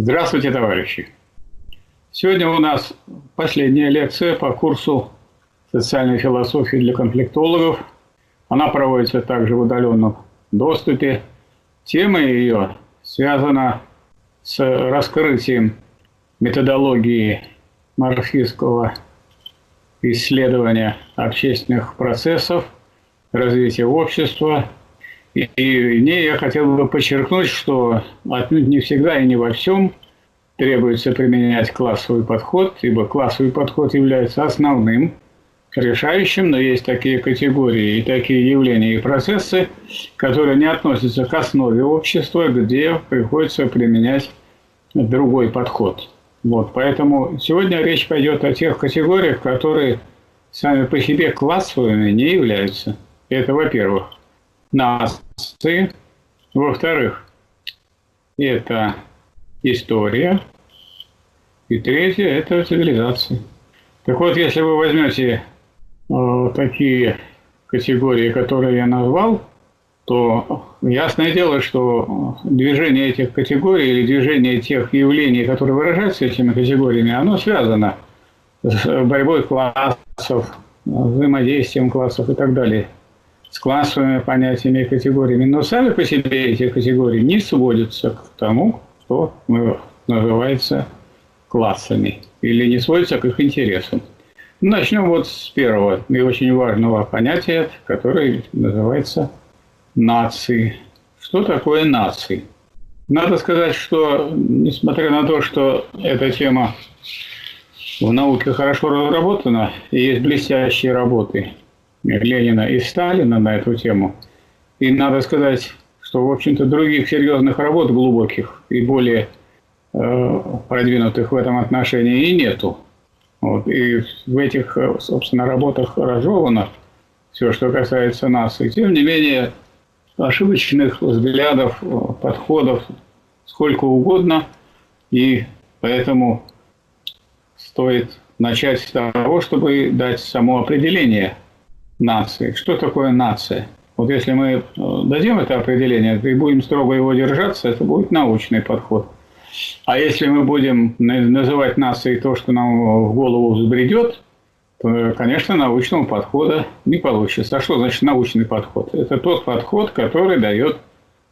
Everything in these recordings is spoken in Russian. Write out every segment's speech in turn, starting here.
Здравствуйте, товарищи! Сегодня у нас последняя лекция по курсу социальной философии для конфликтологов. Она проводится также в удаленном доступе. Тема ее связана с раскрытием методологии марксистского исследования общественных процессов, развития общества. И, и в ней я хотел бы подчеркнуть, что отнюдь не всегда и не во всем требуется применять классовый подход, ибо классовый подход является основным, решающим, но есть такие категории и такие явления и процессы, которые не относятся к основе общества, где приходится применять другой подход. Вот, поэтому сегодня речь пойдет о тех категориях, которые сами по себе классовыми не являются. Это, во-первых, нации, во-вторых, это история, и третье – это цивилизация. Так вот, если вы возьмете э, такие категории, которые я назвал, то ясное дело, что движение этих категорий или движение тех явлений, которые выражаются этими категориями, оно связано с борьбой классов, взаимодействием классов и так далее, с классовыми понятиями и категориями. Но сами по себе эти категории не сводятся к тому, что называется классами, или не сводятся к их интересам. Начнем вот с первого и очень важного понятия, которое называется нации. Что такое нации? Надо сказать, что несмотря на то, что эта тема в науке хорошо разработана, и есть блестящие работы Ленина и Сталина на эту тему, и надо сказать, что, в общем-то, других серьезных работ глубоких и более э, продвинутых в этом отношении и нету. Вот. И в этих, собственно, работах разжевано все, что касается нас. И тем не менее, ошибочных взглядов, подходов сколько угодно. И поэтому стоит начать с того, чтобы дать само определение нации. Что такое нация? Вот если мы э, дадим это определение и будем строго его держаться, это будет научный подход. А если мы будем называть нацией то, что нам в голову взбредет, то, конечно, научного подхода не получится. А что значит научный подход? Это тот подход, который дает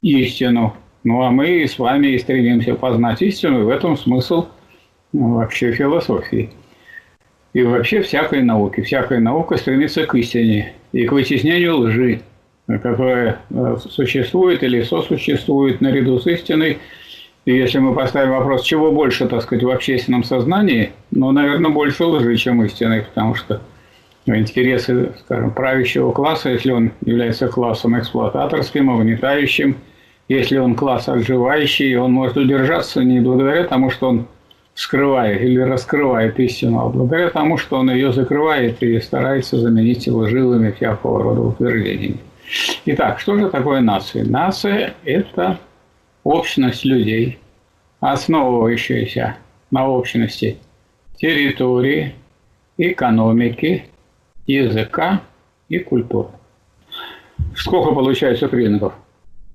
истину. Ну, а мы с вами и стремимся познать истину, и в этом смысл ну, вообще философии. И вообще всякой науки. Всякая наука стремится к истине и к вытеснению лжи, которая э, существует или сосуществует наряду с истиной – и если мы поставим вопрос, чего больше, так сказать, в общественном сознании, ну, наверное, больше лжи, чем истины, потому что интересы, скажем, правящего класса, если он является классом эксплуататорским, угнетающим, если он класс отживающий, он может удержаться не благодаря тому, что он скрывает или раскрывает истину, а благодаря тому, что он ее закрывает и старается заменить лживыми всякого рода утверждениями. Итак, что же такое нация? Нация – это общность людей, основывающаяся на общности территории, экономики, языка и культуры. Сколько получается признаков?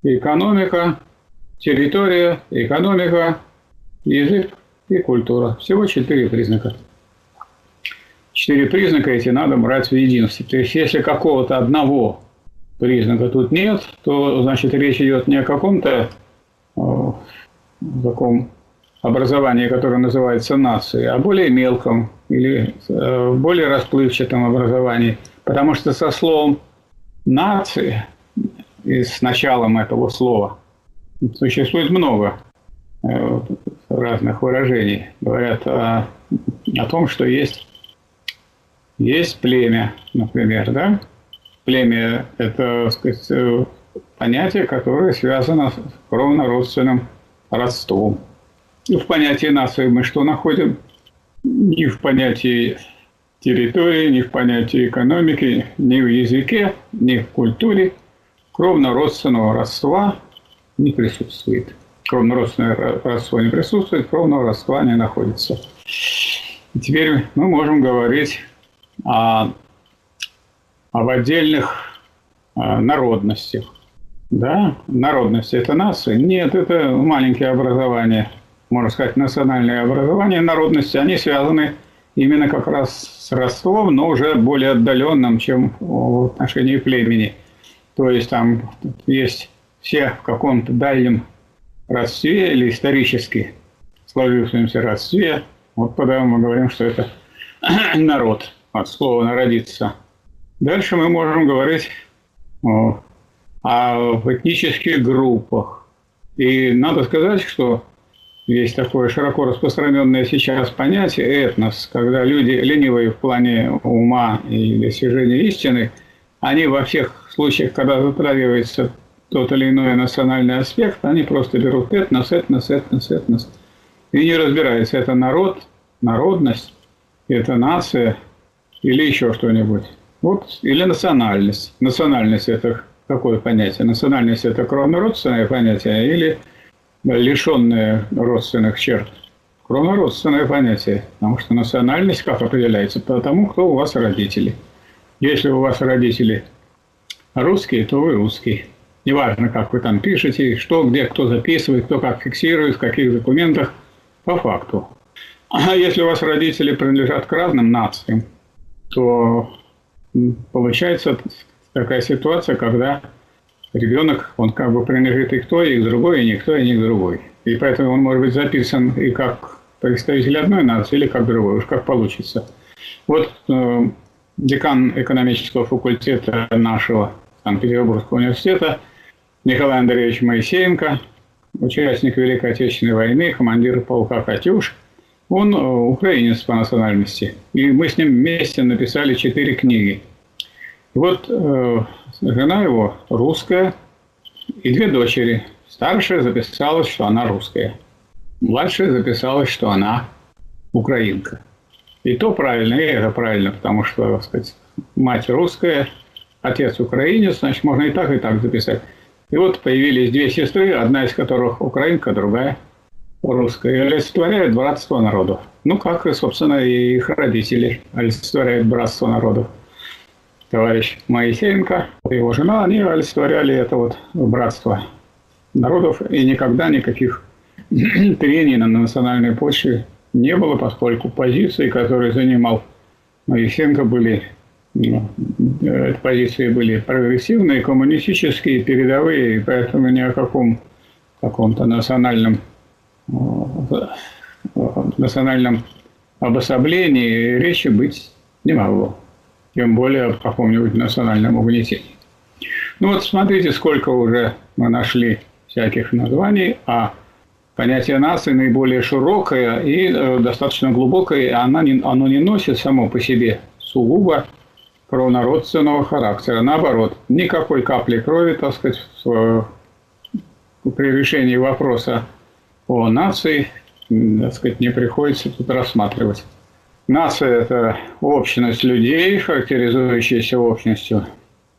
Экономика, территория, экономика, язык и культура. Всего четыре признака. Четыре признака эти надо брать в единстве. То есть, если какого-то одного признака тут нет, то, значит, речь идет не о каком-то таком образовании, которое называется нацией, а более мелком или э, более расплывчатом образовании. Потому что со словом «нация» и с началом этого слова существует много разных выражений. Говорят о, о том, что есть, есть племя, например, да? Племя – это, так сказать, э, понятие, которое связано с кровно-родственным родством. И в понятии нации мы что находим? Ни в понятии территории, ни в понятии экономики, ни в языке, ни в культуре кровно-родственного родства не присутствует. Кровно-родственное родство не присутствует, кровного родства не находится. И теперь мы можем говорить о, об отдельных а, народностях. Да, народность – это нация? Нет, это маленькие образования можно сказать, национальное образование народности, они связаны именно как раз с родством, но уже более отдаленным, чем в отношении племени. То есть там есть все в каком-то дальнем родстве или исторически сложившемся родстве. Вот потому мы говорим, что это народ, от слова «народиться». Дальше мы можем говорить о, о этнических группах. И надо сказать, что есть такое широко распространенное сейчас понятие этнос, когда люди ленивые в плане ума и достижения истины, они во всех случаях, когда затрагивается тот или иной национальный аспект, они просто берут этнос, этнос, этнос, этнос. И не разбираются, это народ, народность, это нация или еще что-нибудь. Вот, или национальность. Национальность – это какое понятие? Национальность – это кровнородственное понятие или лишенное родственных черт? Кровнородственное понятие. Потому что национальность как определяется? По тому, кто у вас родители. Если у вас родители русские, то вы русский. Неважно, как вы там пишете, что, где, кто записывает, кто как фиксирует, в каких документах, по факту. А если у вас родители принадлежат к разным нациям, то получается такая ситуация, когда ребенок, он как бы принадлежит и к той, и к другой, и никто, и не к другой. И поэтому он может быть записан и как представитель одной нации, или как другой, уж как получится. Вот э, декан экономического факультета нашего Санкт-Петербургского университета – Николай Андреевич Моисеенко, участник Великой Отечественной войны, командир полка «Катюш». Он э, украинец по национальности. И мы с ним вместе написали четыре книги. Вот э, жена его русская и две дочери. Старшая записалась, что она русская. Младшая записалась, что она украинка. И то правильно, и это правильно, потому что, так сказать, мать русская, отец украинец, значит, можно и так, и так записать. И вот появились две сестры, одна из которых украинка, другая русская, и олицетворяют братство народов. Ну, как, собственно, и их родители олицетворяют братство народов. Товарищ Моисеенко и его жена, они олицетворяли это вот братство народов, и никогда никаких трений на национальной почве не было, поскольку позиции, которые занимал Моисеенко, были позиции были прогрессивные, коммунистические, передовые, и поэтому ни о каком каком-то национальном, э, национальном обособлении речи быть не могло. Тем более о каком-нибудь национальном угнетении. Ну вот смотрите, сколько уже мы нашли всяких названий, а понятие нации наиболее широкое и э, достаточно глубокое, и оно не, оно не носит само по себе сугубо кровнородственного характера. Наоборот, никакой капли крови, так сказать, в, при решении вопроса о нации, так сказать, не приходится тут рассматривать. Нация – это общность людей, характеризующаяся общностью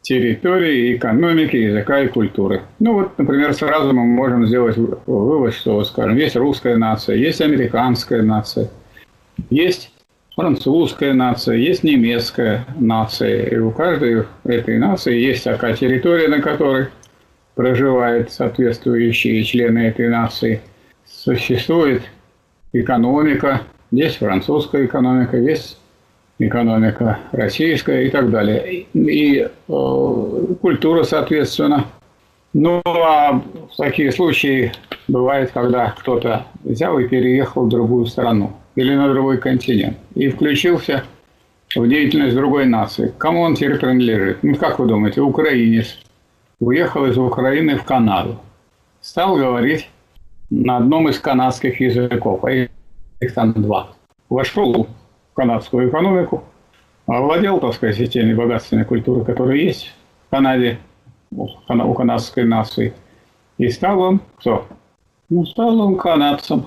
территории, экономики, языка и культуры. Ну вот, например, сразу мы можем сделать вывод, что, скажем, есть русская нация, есть американская нация, есть французская нация, есть немецкая нация. И у каждой этой нации есть такая территория, на которой проживают соответствующие члены этой нации. Существует экономика, есть французская экономика, есть экономика российская и так далее. И э, культура, соответственно. Ну, а такие случаи бывает, когда кто-то взял и переехал в другую страну или на другой континент и включился в деятельность другой нации. Кому он теперь принадлежит? Ну, как вы думаете, украинец уехал из Украины в Канаду, стал говорить на одном из канадских языков, а их там два. Вошел в канадскую экономику, овладел, так сказать, теми богатствами культуры, которые есть в Канаде, у канадской нации. И стал он кто? Ну, стал он канадцем.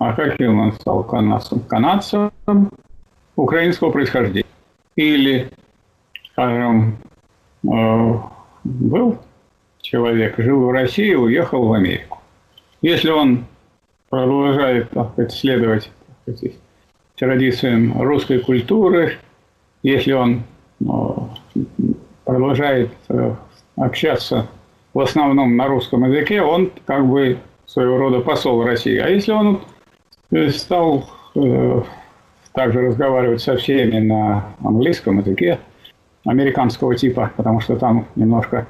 А каким он стал канадцем? Канадцем украинского происхождения. Или, скажем, э, был человек, жил в России, уехал в Америку. Если он продолжает так сказать, следовать так сказать, традициям русской культуры, если он э, продолжает э, общаться в основном на русском языке, он как бы своего рода посол России. А если он стал э, также разговаривать со всеми на английском языке, американского типа, потому что там немножко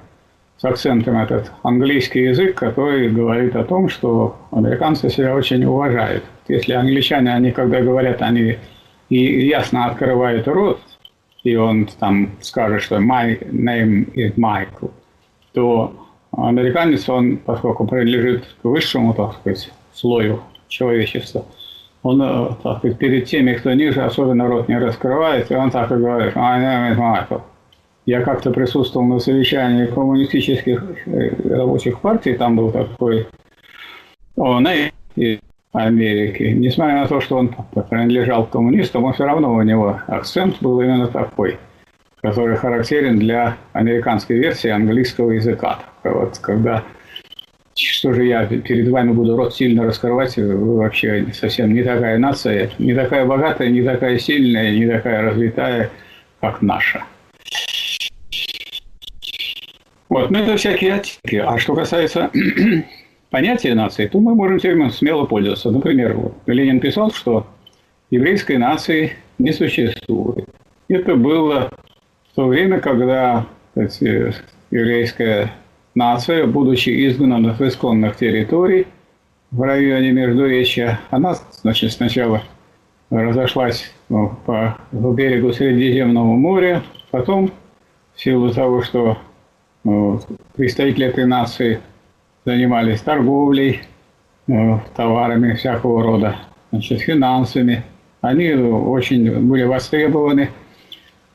с акцентом этот английский язык, который говорит о том, что американцы себя очень уважают. Если англичане, они когда говорят, они и ясно открывают рот, и он там скажет, что my name is Michael, то американец, он, поскольку принадлежит к высшему, так сказать, слою человечества, он, э, так перед теми, кто ниже, особенно рот не раскрывает, и он так и говорит, my name is Michael. Я как-то присутствовал на совещании коммунистических э, рабочих партий, там был такой ОНЭ из Америки. Несмотря на то, что он принадлежал коммунистам, он все равно у него акцент был именно такой, который характерен для американской версии английского языка. Вот когда что же я перед вами буду рот сильно раскрывать, вы вообще совсем не такая нация, не такая богатая, не такая сильная, не такая развитая, как наша. Вот, ну это всякие оттенки. А что касается понятия нации, то мы можем термином смело пользоваться. Например, вот, Ленин писал, что еврейской нации не существует. Это было в то время, когда кстати, еврейская нация, будучи изгнана с исконных территорий в районе Междуречья, она значит, сначала разошлась ну, по берегу Средиземного моря, потом в силу того, что представители этой нации занимались торговлей, товарами всякого рода, значит, финансами. Они очень были востребованы.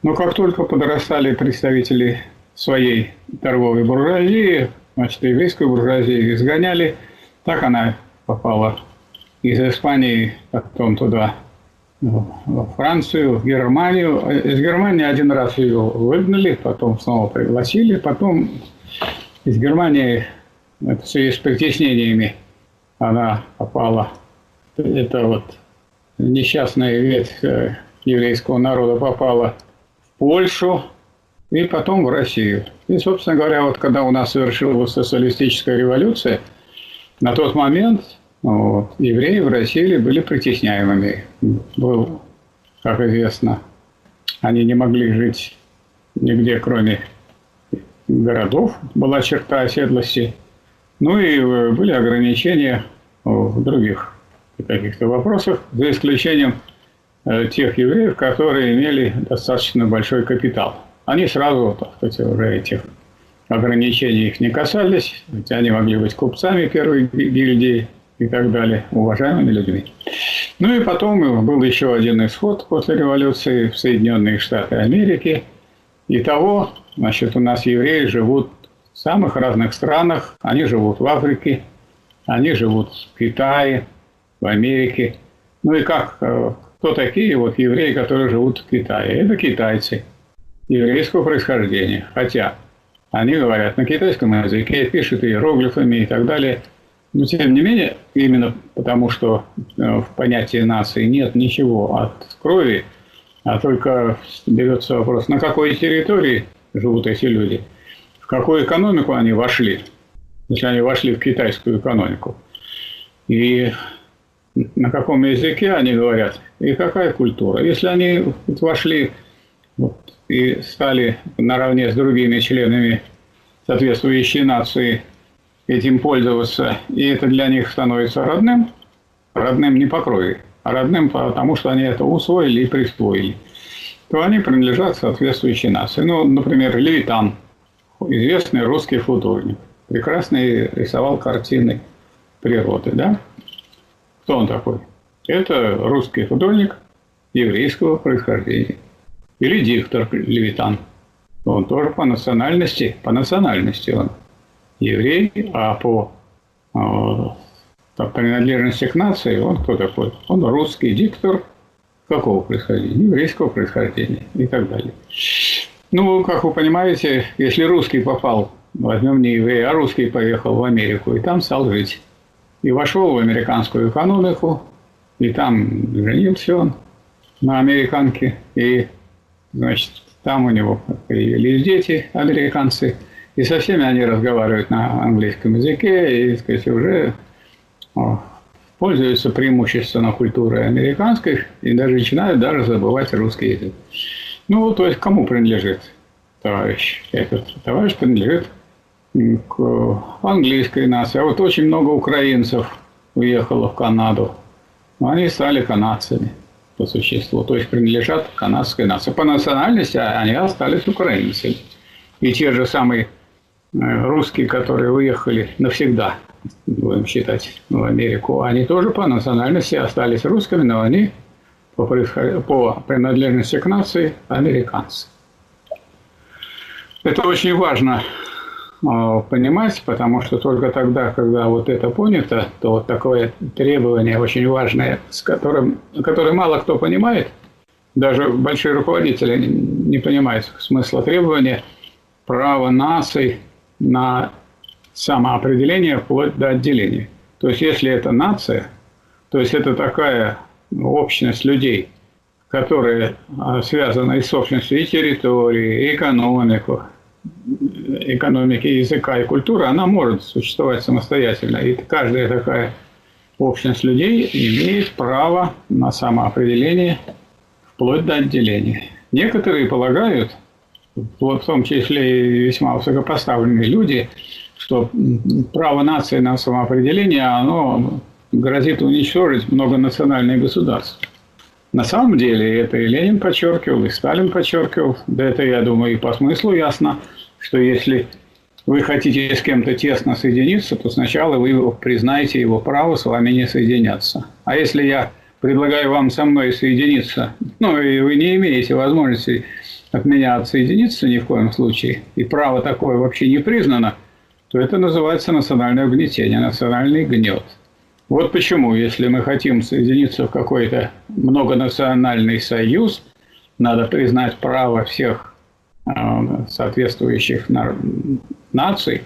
Но как только подрастали представители своей торговой буржуазии, значит, еврейскую буржуазию изгоняли, так она попала из Испании, потом туда во Францию, в Германию. Из Германии один раз ее выгнали, потом снова пригласили, потом из Германии это в связи с притеснениями она попала. Это вот несчастная ветвь э, еврейского народа попала в Польшу и потом в Россию. И, собственно говоря, вот когда у нас совершилась социалистическая революция, на тот момент вот. Евреи в России были притесняемыми. Был, как известно, они не могли жить нигде, кроме городов. Была черта оседлости. Ну и э, были ограничения в других каких-то вопросах, за исключением э, тех евреев, которые имели достаточно большой капитал. Они сразу, так сказать, уже этих ограничений их не касались, ведь они могли быть купцами первой гильдии, и так далее, уважаемыми людьми. Ну и потом был еще один исход после революции в Соединенные Штаты Америки. И того, значит, у нас евреи живут в самых разных странах. Они живут в Африке, они живут в Китае, в Америке. Ну и как, э, кто такие вот евреи, которые живут в Китае? Это китайцы еврейского происхождения. Хотя они говорят на китайском языке, пишут иероглифами и так далее – но тем не менее, именно потому что э, в понятии нации нет ничего от крови, а только берется вопрос, на какой территории живут эти люди, в какую экономику они вошли, если они вошли в китайскую экономику, и на каком языке они говорят, и какая культура. Если они вошли вот, и стали наравне с другими членами соответствующей нации этим пользоваться, и это для них становится родным, родным не по крови, а родным потому, что они это усвоили и присвоили, то они принадлежат соответствующей нации. Ну, например, Левитан, известный русский художник, прекрасный рисовал картины природы, да? Кто он такой? Это русский художник еврейского происхождения. Или диктор Левитан. Он тоже по национальности, по национальности он еврей, а по э, принадлежности к нации он кто такой? Он русский диктор какого происхождения? Еврейского происхождения и так далее. Ну, как вы понимаете, если русский попал, возьмем не еврей, а русский поехал в Америку и там стал жить. И вошел в американскую экономику, и там женился он на американке, и, значит, там у него появились дети, американцы – и со всеми они разговаривают на английском языке, и, сказать, уже пользуются преимущественно культурой американской и даже начинают даже забывать русский язык. Ну, то есть, кому принадлежит товарищ? Этот товарищ принадлежит к английской нации. А вот очень много украинцев уехало в Канаду. Они стали канадцами по существу, то есть принадлежат канадской нации. По национальности они остались украинцами. И те же самые э, русские, которые уехали навсегда, будем считать, в Америку, они тоже по национальности остались русскими, но они по, по принадлежности к нации американцы. Это очень важно понимать, потому что только тогда, когда вот это понято, то вот такое требование очень важное, с которым, которое мало кто понимает, даже большие руководители не понимают смысла требования права наций на самоопределение вплоть до отделения. То есть, если это нация, то есть это такая общность людей, которая а, связана и с собственностью и территории, и экономику, экономики, языка и культуры, она может существовать самостоятельно. И каждая такая общность людей имеет право на самоопределение вплоть до отделения. Некоторые полагают, в том числе и весьма высокопоставленные люди, что право нации на самоопределение, оно грозит уничтожить многонациональные государства. На самом деле это и Ленин подчеркивал, и Сталин подчеркивал, да это, я думаю, и по смыслу ясно, что если вы хотите с кем-то тесно соединиться, то сначала вы признаете его право с вами не соединяться. А если я предлагаю вам со мной соединиться, ну и вы не имеете возможности от меня отсоединиться ни в коем случае, и право такое вообще не признано, то это называется национальное угнетение, национальный гнет. Вот почему, если мы хотим соединиться в какой-то многонациональный союз, надо признать право всех э, соответствующих наций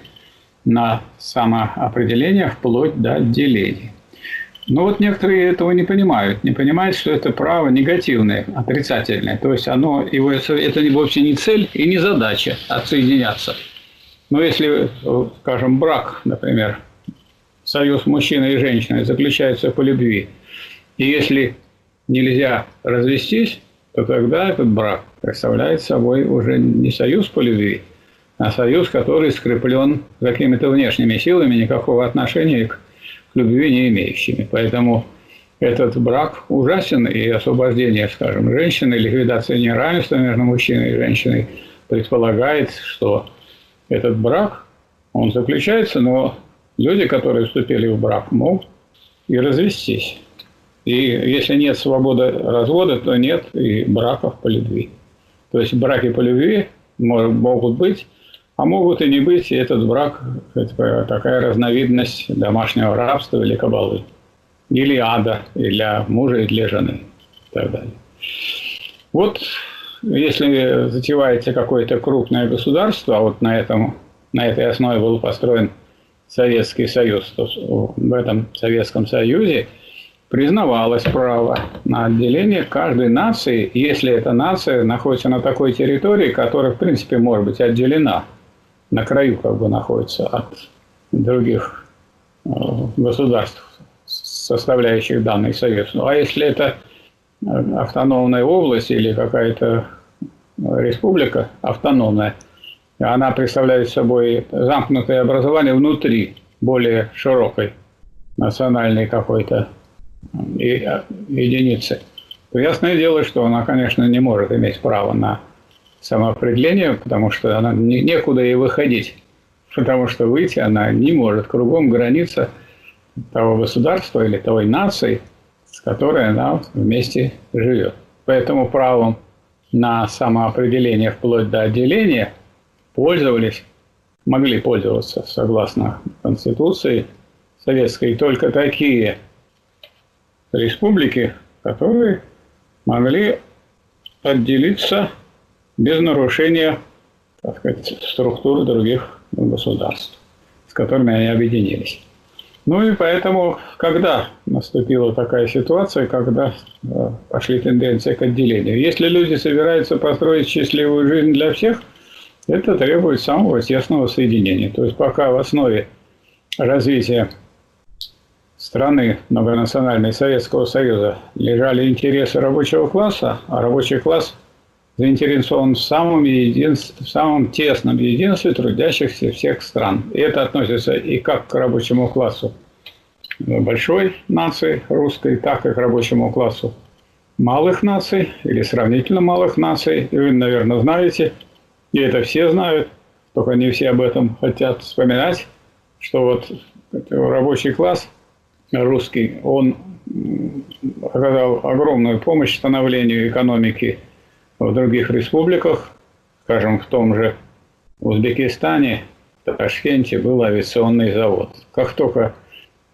на самоопределение вплоть до отделения. Но вот некоторые этого не понимают, не понимают, что это право негативное, отрицательное. То есть оно, его, это вовсе не цель и не задача отсоединяться. Но если, скажем, брак, например, союз мужчины и женщины заключается по любви, и если нельзя развестись, то тогда этот брак представляет собой уже не союз по любви, а союз, который скреплен какими-то внешними силами, никакого отношения к к любви не имеющими. Поэтому этот брак ужасен, и освобождение, скажем, женщины, ликвидация неравенства между мужчиной и женщиной предполагает, что этот брак, он заключается, но люди, которые вступили в брак, могут и развестись. И если нет свободы развода, то нет и браков по любви. То есть браки по любви могут быть, а могут и не быть, и этот брак – это такая разновидность домашнего рабства или кабалы. Или ада, и для мужа, и для жены, и так далее. Вот если затевается какое-то крупное государство, а вот на, этом, на этой основе был построен Советский Союз, то в этом Советском Союзе признавалось право на отделение каждой нации, если эта нация находится на такой территории, которая, в принципе, может быть отделена – на краю как бы находится от других э, государств, составляющих данный союз. Ну, а если это э, автономная область или какая-то республика автономная, она представляет собой замкнутое образование внутри более широкой национальной какой-то э, единицы, то ясное дело, что она, конечно, не может иметь права на самоопределение, потому что она не, некуда ей выходить, потому что выйти она не может. Кругом граница того государства или той нации, с которой она вместе живет. Поэтому правом на самоопределение вплоть до отделения пользовались, могли пользоваться согласно Конституции Советской только такие республики, которые могли отделиться без нарушения так сказать, структуры других государств, с которыми они объединились. Ну и поэтому, когда наступила такая ситуация, когда э, пошли тенденции к отделению, если люди собираются построить счастливую жизнь для всех, это требует самого тесного соединения. То есть пока в основе развития страны многонациональной Советского Союза лежали интересы рабочего класса, а рабочий класс заинтересован в самом, единстве, в самом тесном единстве трудящихся всех стран. И это относится и как к рабочему классу большой нации русской, так и к рабочему классу малых наций или сравнительно малых наций. И вы, наверное, знаете, и это все знают, только не все об этом хотят вспоминать, что вот рабочий класс русский, он оказал огромную помощь становлению экономики в других республиках, скажем, в том же Узбекистане, в Ташкенте был авиационный завод. Как только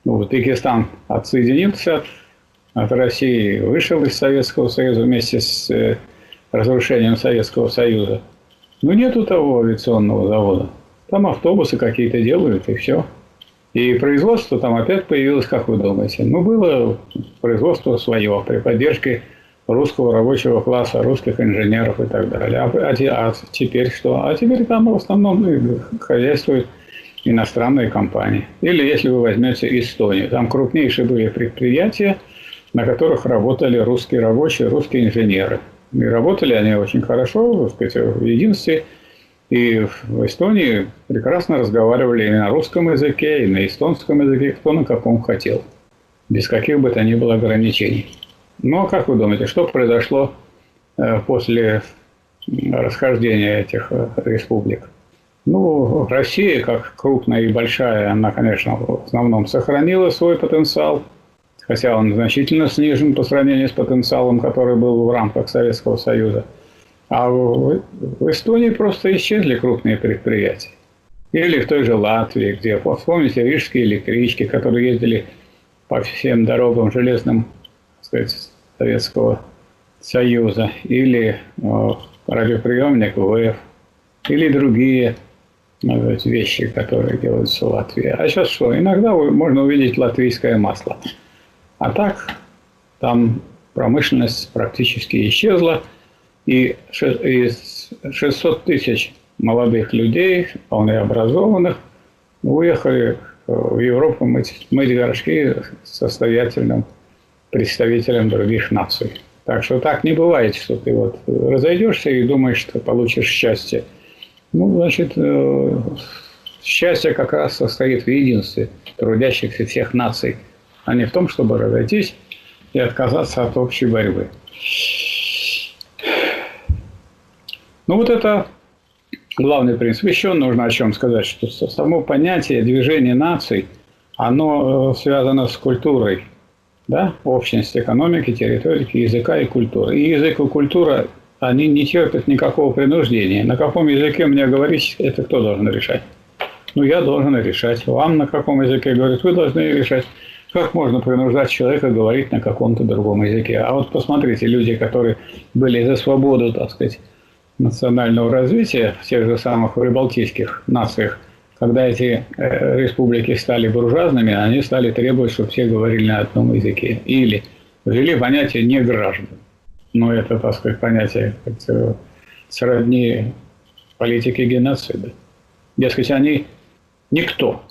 Узбекистан отсоединился от, России, вышел из Советского Союза вместе с э, разрушением Советского Союза, ну нету того авиационного завода. Там автобусы какие-то делают, и все. И производство там опять появилось, как вы думаете? Ну, было производство свое при поддержке русского рабочего класса, русских инженеров и так далее. А, а, а теперь что? А теперь там в основном хозяйствуют иностранные компании. Или если вы возьмете Эстонию, там крупнейшие были предприятия, на которых работали русские рабочие, русские инженеры. И работали они очень хорошо, так сказать, в единстве. И в Эстонии прекрасно разговаривали и на русском языке, и на эстонском языке, кто на каком хотел. Без каких бы то ни было ограничений. Но как вы думаете, что произошло э, после расхождения этих э, республик? Ну, Россия, как крупная и большая, она, конечно, в основном сохранила свой потенциал, хотя он значительно снижен по сравнению с потенциалом, который был в рамках Советского Союза. А в, Эстонии просто исчезли крупные предприятия. Или в той же Латвии, где, вспомните, рижские электрички, которые ездили по всем дорогам железным сказать, Советского Союза, или э, радиоприемник ВФ, или другие сказать, вещи, которые делаются в Латвии. А сейчас что? Иногда можно увидеть латвийское масло. А так, там промышленность практически исчезла, и 600 тысяч молодых людей, вполне образованных, уехали в Европу мыть, мыть горшки состоятельным представителям других наций. Так что так не бывает, что ты вот разойдешься и думаешь, что получишь счастье. Ну, значит, э, счастье как раз состоит в единстве трудящихся всех наций, а не в том, чтобы разойтись и отказаться от общей борьбы. Ну, вот это главный принцип. Еще нужно о чем сказать, что само понятие движения наций, оно э, связано с культурой – да, общность экономики, территории, языка и культуры. И язык и культура, они не терпят никакого принуждения. На каком языке мне говорить, это кто должен решать? Ну, я должен решать. Вам на каком языке говорить, вы должны решать. Как можно принуждать человека говорить на каком-то другом языке? А вот посмотрите, люди, которые были за свободу, так сказать, национального развития в тех же самых прибалтийских нациях, когда эти э, республики стали буржуазными, они стали требовать, чтобы все говорили на одном языке. Или ввели понятие «не граждан». Но это, так сказать, понятие как сродни политике геноцида. Дескать, они никто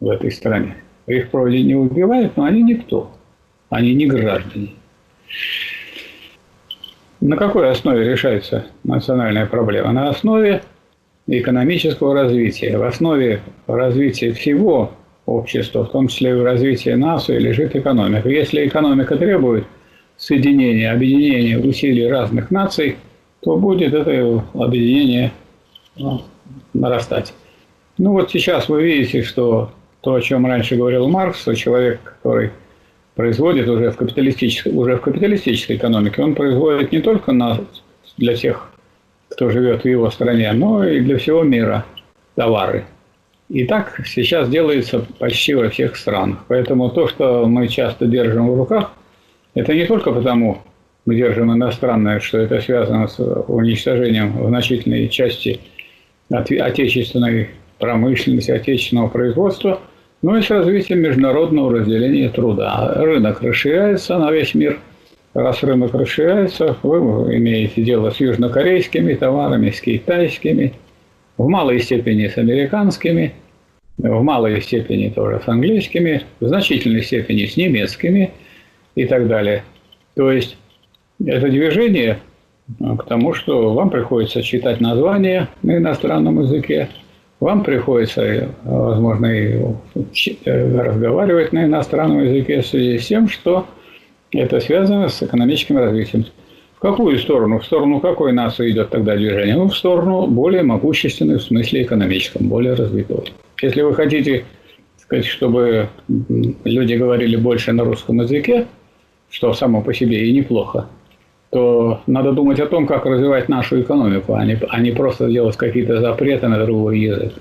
в этой стране. Их вроде не убивают, но они никто. Они не граждане. На какой основе решается национальная проблема? На основе экономического развития. В основе развития всего общества, в том числе и развития нации, лежит экономика. Если экономика требует соединения, объединения усилий разных наций, то будет это объединение ну, нарастать. Ну вот сейчас вы видите, что то, о чем раньше говорил Маркс, что человек, который производит уже в капиталистической, уже в капиталистической экономике, он производит не только на, для тех кто живет в его стране, но и для всего мира товары. И так сейчас делается почти во всех странах. Поэтому то, что мы часто держим в руках, это не только потому, мы держим иностранное, что это связано с уничтожением в значительной части отечественной промышленности, отечественного производства, но и с развитием международного разделения труда. Рынок расширяется на весь мир – Раз рынок расширяется, вы имеете дело с южнокорейскими товарами, с китайскими, в малой степени с американскими. в малой степени тоже с английскими, в значительной степени с немецкими и так далее. То есть это движение к тому, что вам приходится читать названия на иностранном языке, вам приходится, возможно, и разговаривать на иностранном языке в связи с тем, что это связано с экономическим развитием. В какую сторону? В сторону какой нации идет тогда движение? Ну, в сторону более могущественной в смысле экономическом, более развитой. Если вы хотите сказать, чтобы люди говорили больше на русском языке, что само по себе и неплохо, то надо думать о том, как развивать нашу экономику, а не, а не просто делать какие-то запреты на другой язык.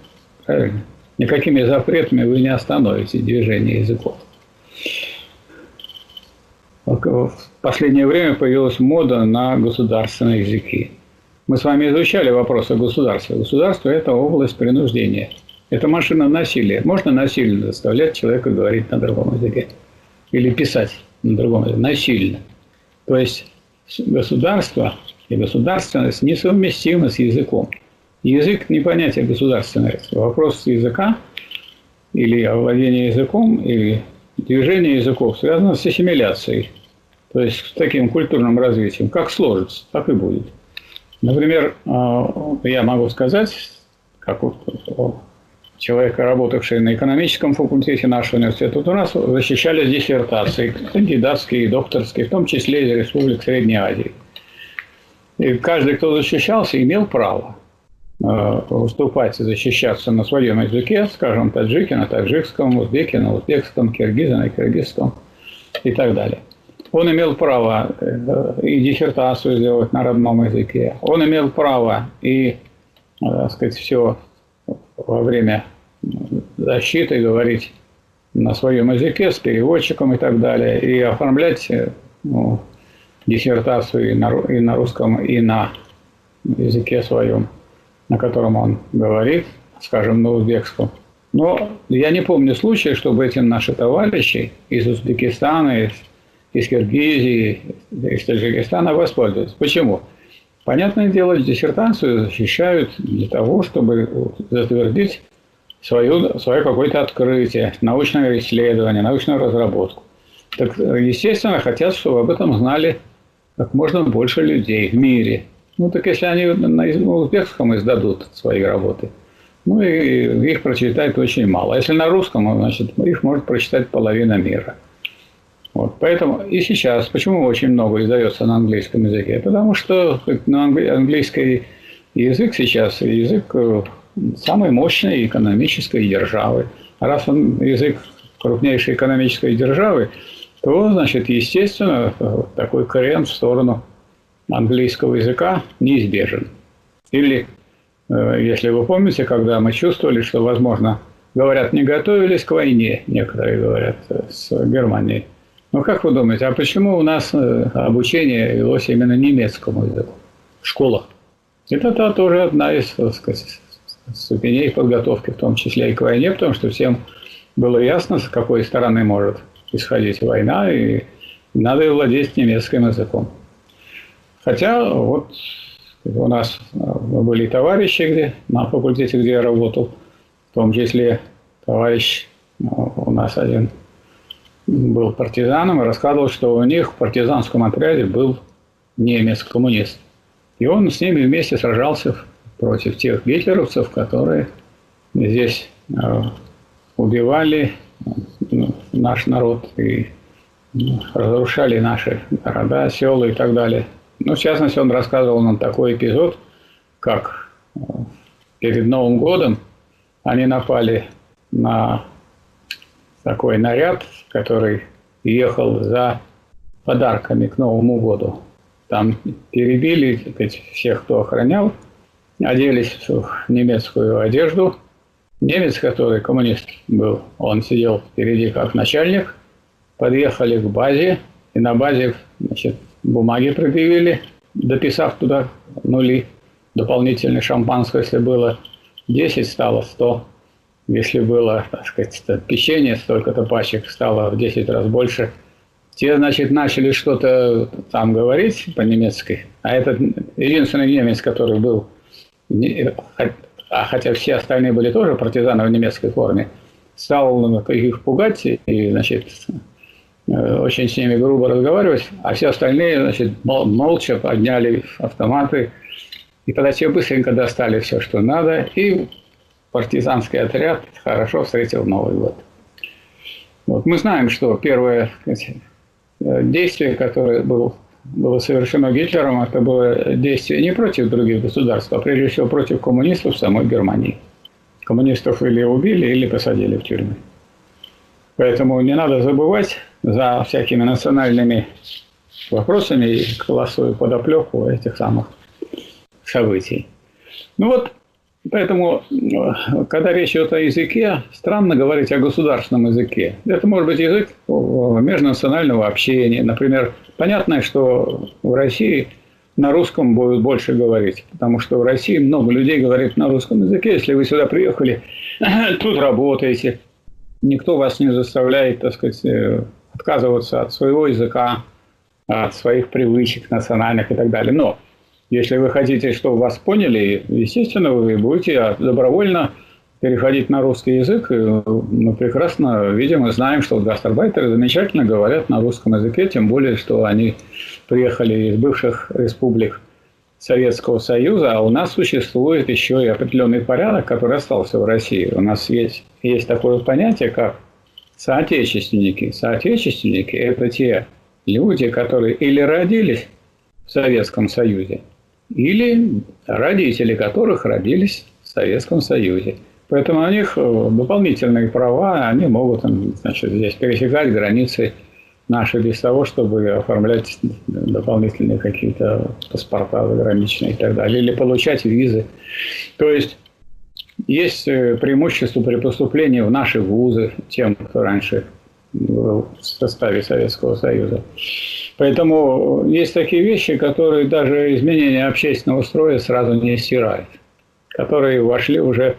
Правильно? Никакими запретами вы не остановите движение языков. В последнее время появилась мода на государственные языки. Мы с вами изучали вопрос о государстве. Государство – это область принуждения. Это машина насилия. Можно насильно заставлять человека говорить на другом языке. Или писать на другом языке. Насильно. То есть государство и государственность несовместимы с языком. Язык не понятие государственности. Вопрос языка или овладение языком, или движение языков связано с ассимиляцией. То есть с таким культурным развитием. Как сложится, так и будет. Например, а, я могу сказать, как человека, работавший на экономическом факультете нашего университета, тут у нас защищались диссертации, кандидатские докторские, в том числе из республик Средней Азии. И каждый, кто защищался, имел право э, выступать и защищаться на своем языке, скажем, таджики на таджикском, узбеки на узбекском, киргизы на киргизском и так далее. Он имел право э, и диссертацию сделать на родном языке. Он имел право и, э, так сказать, все во время защиты говорить на своем языке с переводчиком и так далее, и оформлять ну, диссертацию и на, и на русском, и на языке своем, на котором он говорит, скажем, на узбекском. Но я не помню случая, чтобы эти наши товарищи из Узбекистана, из, из Киргизии, из Таджикистана воспользовались. Почему? Понятное дело, диссертацию защищают для того, чтобы затвердить свою, свое какое-то открытие, научное исследование, научную разработку. Так, естественно, хотят, чтобы об этом знали как можно больше людей в мире. Ну, так если они на узбекском издадут свои работы, ну, и их прочитает очень мало. А если на русском, значит, их может прочитать половина мира. Вот, поэтому и сейчас, почему очень много издается на английском языке? Потому что на английский язык сейчас язык э, самой мощной экономической державы. А раз он язык крупнейшей экономической державы, то, значит, естественно, э, такой крен в сторону английского языка неизбежен. Или, э, если вы помните, когда мы чувствовали, что, возможно, говорят, не готовились к войне, некоторые говорят, с Германией, ну, как вы думаете, а почему у нас э, обучение велось именно немецкому языку в школах? Это тоже одна из, так сказать, ступеней подготовки, в том числе и к войне, потому что всем было ясно, с какой стороны может исходить война, и надо владеть немецким языком. Хотя вот у нас э, были товарищи где, на факультете, где я работал, в том числе товарищ э, у нас один – был партизаном и рассказывал, что у них в партизанском отряде был немец-коммунист. И он с ними вместе сражался против тех гитлеровцев, которые здесь э, убивали ну, наш народ и ну, разрушали наши города, села и так далее. Ну, в частности, он рассказывал нам такой эпизод, как э, перед Новым годом они напали на такой наряд, который ехал за подарками к Новому году. Там перебили сказать, всех, кто охранял, оделись в немецкую одежду. Немец, который коммунист был, он сидел впереди как начальник. Подъехали к базе, и на базе значит, бумаги предъявили, дописав туда нули. Дополнительное шампанское, если было 10, стало 100 если было, так сказать, печенье, столько-то пачек стало в 10 раз больше. Те, значит, начали что-то там говорить по-немецки, а этот единственный немец, который был а хотя все остальные были тоже партизаны в немецкой форме, стал их пугать и, значит, э, очень с ними грубо разговаривать, а все остальные, значит, молча подняли автоматы, и тогда все быстренько достали все, что надо, и партизанский отряд хорошо встретил Новый год. Вот. Мы знаем, что первое э, действие, которое было, было совершено Гитлером, это было действие не против других государств, а прежде всего против коммунистов в самой Германии. Коммунистов или убили, или посадили в тюрьмы. Поэтому не надо забывать за всякими национальными вопросами и колоссовую подоплеку этих самых событий. Ну вот, Поэтому, э, когда речь идет о языке, странно говорить о государственном языке. Это может быть язык межнационального общения. Например, понятно, что в России на русском будут больше говорить, потому что в России много людей говорит на русском языке. Если вы сюда приехали, тут работаете, никто вас не заставляет, так сказать, э, отказываться от своего языка, от своих привычек национальных и так далее. Но если вы хотите, чтобы вас поняли, естественно, вы будете добровольно переходить на русский язык. Мы прекрасно видим и знаем, что гастарбайтеры замечательно говорят на русском языке, тем более, что они приехали из бывших республик Советского Союза, а у нас существует еще и определенный порядок, который остался в России. У нас есть, есть такое понятие, как соотечественники. Соотечественники – это те люди, которые или родились в Советском Союзе, или родители которых родились в Советском Союзе. Поэтому у них э, дополнительные права, они могут значит, здесь пересекать границы наши без того, чтобы оформлять дополнительные какие-то паспорта заграничные и так далее, или получать визы. То есть есть э, преимущество при поступлении в наши вузы тем, кто раньше был в составе Советского Союза. Поэтому есть такие вещи, которые даже изменение общественного строя сразу не стирает, которые вошли уже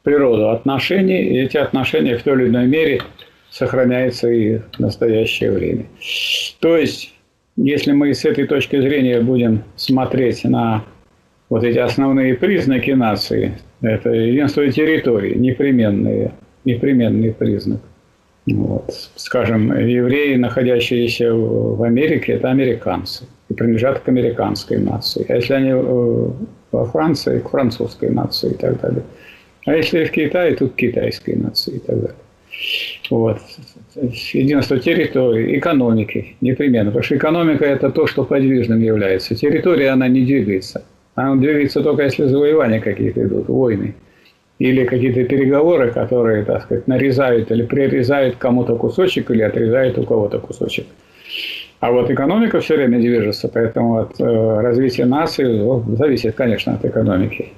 в природу отношений, и эти отношения в той или иной мере сохраняются и в настоящее время. То есть, если мы с этой точки зрения будем смотреть на вот эти основные признаки нации, это единство территории, непременные, непременный признак – вот. Скажем, евреи, находящиеся в Америке, это американцы и принадлежат к американской нации. А если они э, во Франции, к французской нации и так далее. А если в Китае, то к китайской нации и так далее. Вот. Единство территории, экономики непременно. Потому что экономика – это то, что подвижным является. Территория, она не двигается. Она двигается только если завоевания какие-то идут, войны или какие-то переговоры, которые, так сказать, нарезают или прирезают кому-то кусочек или отрезают у кого-то кусочек. А вот экономика все время движется, поэтому от э, развития нации ну, зависит, конечно, от экономики.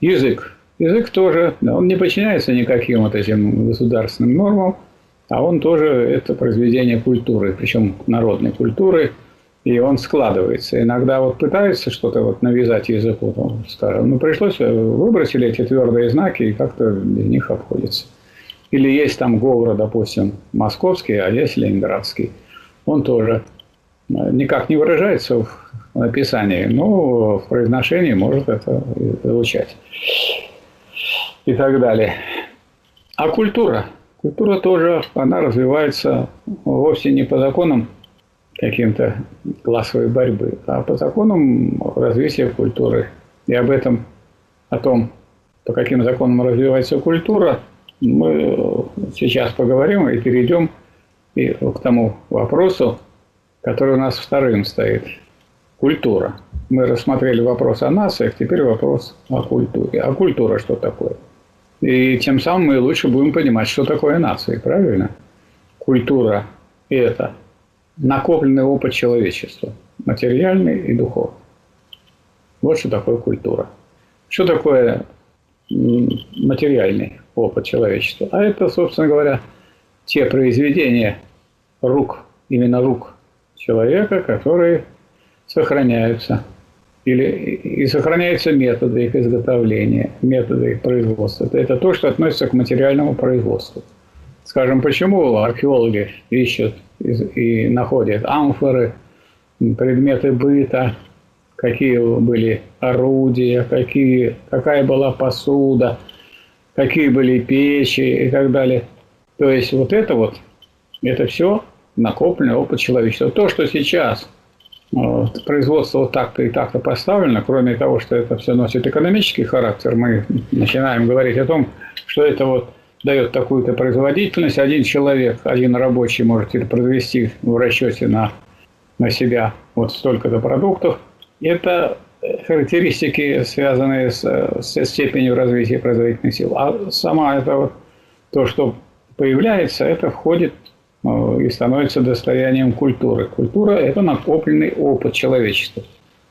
Язык. Язык тоже, он не подчиняется никаким вот этим государственным нормам, а он тоже это произведение культуры, причем народной культуры – и он складывается. Иногда вот пытаются что-то вот навязать языку, там, скажем, ну пришлось, э, выбросили эти твердые знаки и как-то без них обходится. Или есть там говор, допустим, московский, а есть ленинградский. Он тоже э, никак не выражается в написании, но в произношении может это звучать. И так далее. А культура? Культура тоже, она развивается вовсе не по законам каким-то классовой борьбы, а по законам развития культуры. И об этом, о том, по каким законам развивается культура, мы сейчас поговорим и перейдем и к тому вопросу, который у нас вторым стоит. Культура. Мы рассмотрели вопрос о нациях, теперь вопрос о культуре. А культура что такое? И тем самым мы лучше будем понимать, что такое нации, правильно? Культура – это накопленный опыт человечества, материальный и духовный. Вот что такое культура. Что такое материальный опыт человечества? А это, собственно говоря, те произведения рук, именно рук человека, которые сохраняются. Или, и сохраняются методы их изготовления, методы их производства. Это то, что относится к материальному производству. Скажем, почему археологи ищут и, находят амфоры, предметы быта, какие были орудия, какие, какая была посуда, какие были печи и так далее. То есть вот это вот, это все накопленный опыт человечества. То, что сейчас вот, производство вот так-то и так-то поставлено, кроме того, что это все носит экономический характер, мы начинаем говорить о том, что это вот дает такую-то производительность. Один человек, один рабочий может это произвести в расчете на, на себя вот столько-то продуктов. Это характеристики, связанные с, со степенью развития производительных сил. А сама это вот то, что появляется, это входит ну, и становится достоянием культуры. Культура – это накопленный опыт человечества.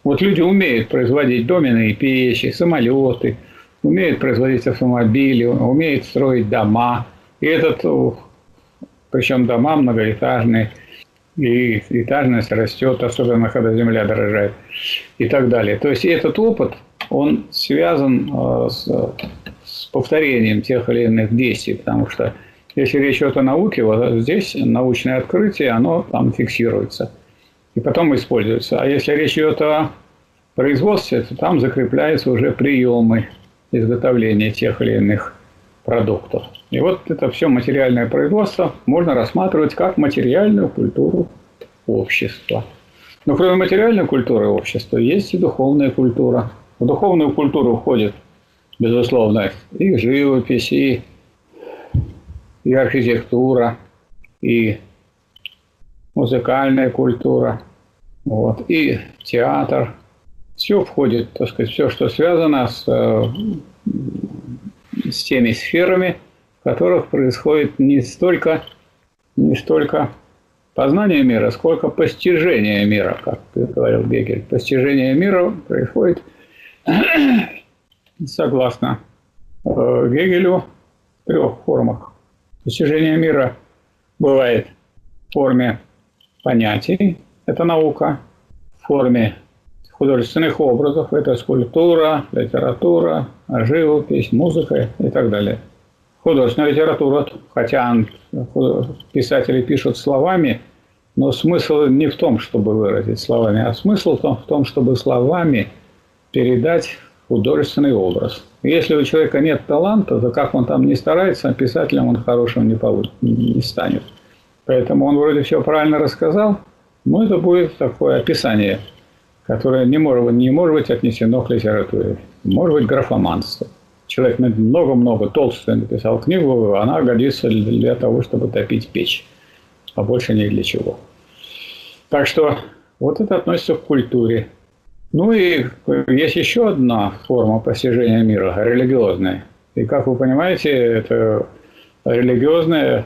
Вот люди умеют производить доменные печи, самолеты, умеют производить автомобили, умеют строить дома. И этот, причем дома многоэтажные, и этажность растет, особенно когда земля дорожает и так далее. То есть этот опыт, он связан э, с, с повторением тех или иных действий, потому что если речь идет о науке, вот здесь научное открытие, оно там фиксируется и потом используется. А если речь идет о производстве, то там закрепляются уже приемы изготовления тех или иных продуктов. И вот это все материальное производство можно рассматривать как материальную культуру общества. Но кроме материальной культуры общества есть и духовная культура. В духовную культуру входит, безусловно, и живопись, и и архитектура, и музыкальная культура, вот, и театр. Все входит, так сказать, все, что связано с, э, с теми сферами, в которых происходит не столько, не столько познание мира, сколько постижение мира, как говорил Гегель. Постижение мира происходит, согласно э, Гегелю, в трех формах. Достижение мира бывает в форме понятий, это наука, в форме художественных образов, это скульптура, литература, живопись, музыка и так далее. Художественная литература, хотя писатели пишут словами, но смысл не в том, чтобы выразить словами, а смысл в том, чтобы словами передать художественный образ. Если у человека нет таланта, то как он там не старается, писателем он хорошим не, получит, не станет. Поэтому он вроде все правильно рассказал, но это будет такое описание, которое не может, не может быть отнесено к литературе. Может быть графоманство. Человек много-много толстый написал книгу, она годится для того, чтобы топить печь, а больше ни для чего. Так что вот это относится к культуре. Ну и есть еще одна форма постижения мира, религиозная. И как вы понимаете, это религиозное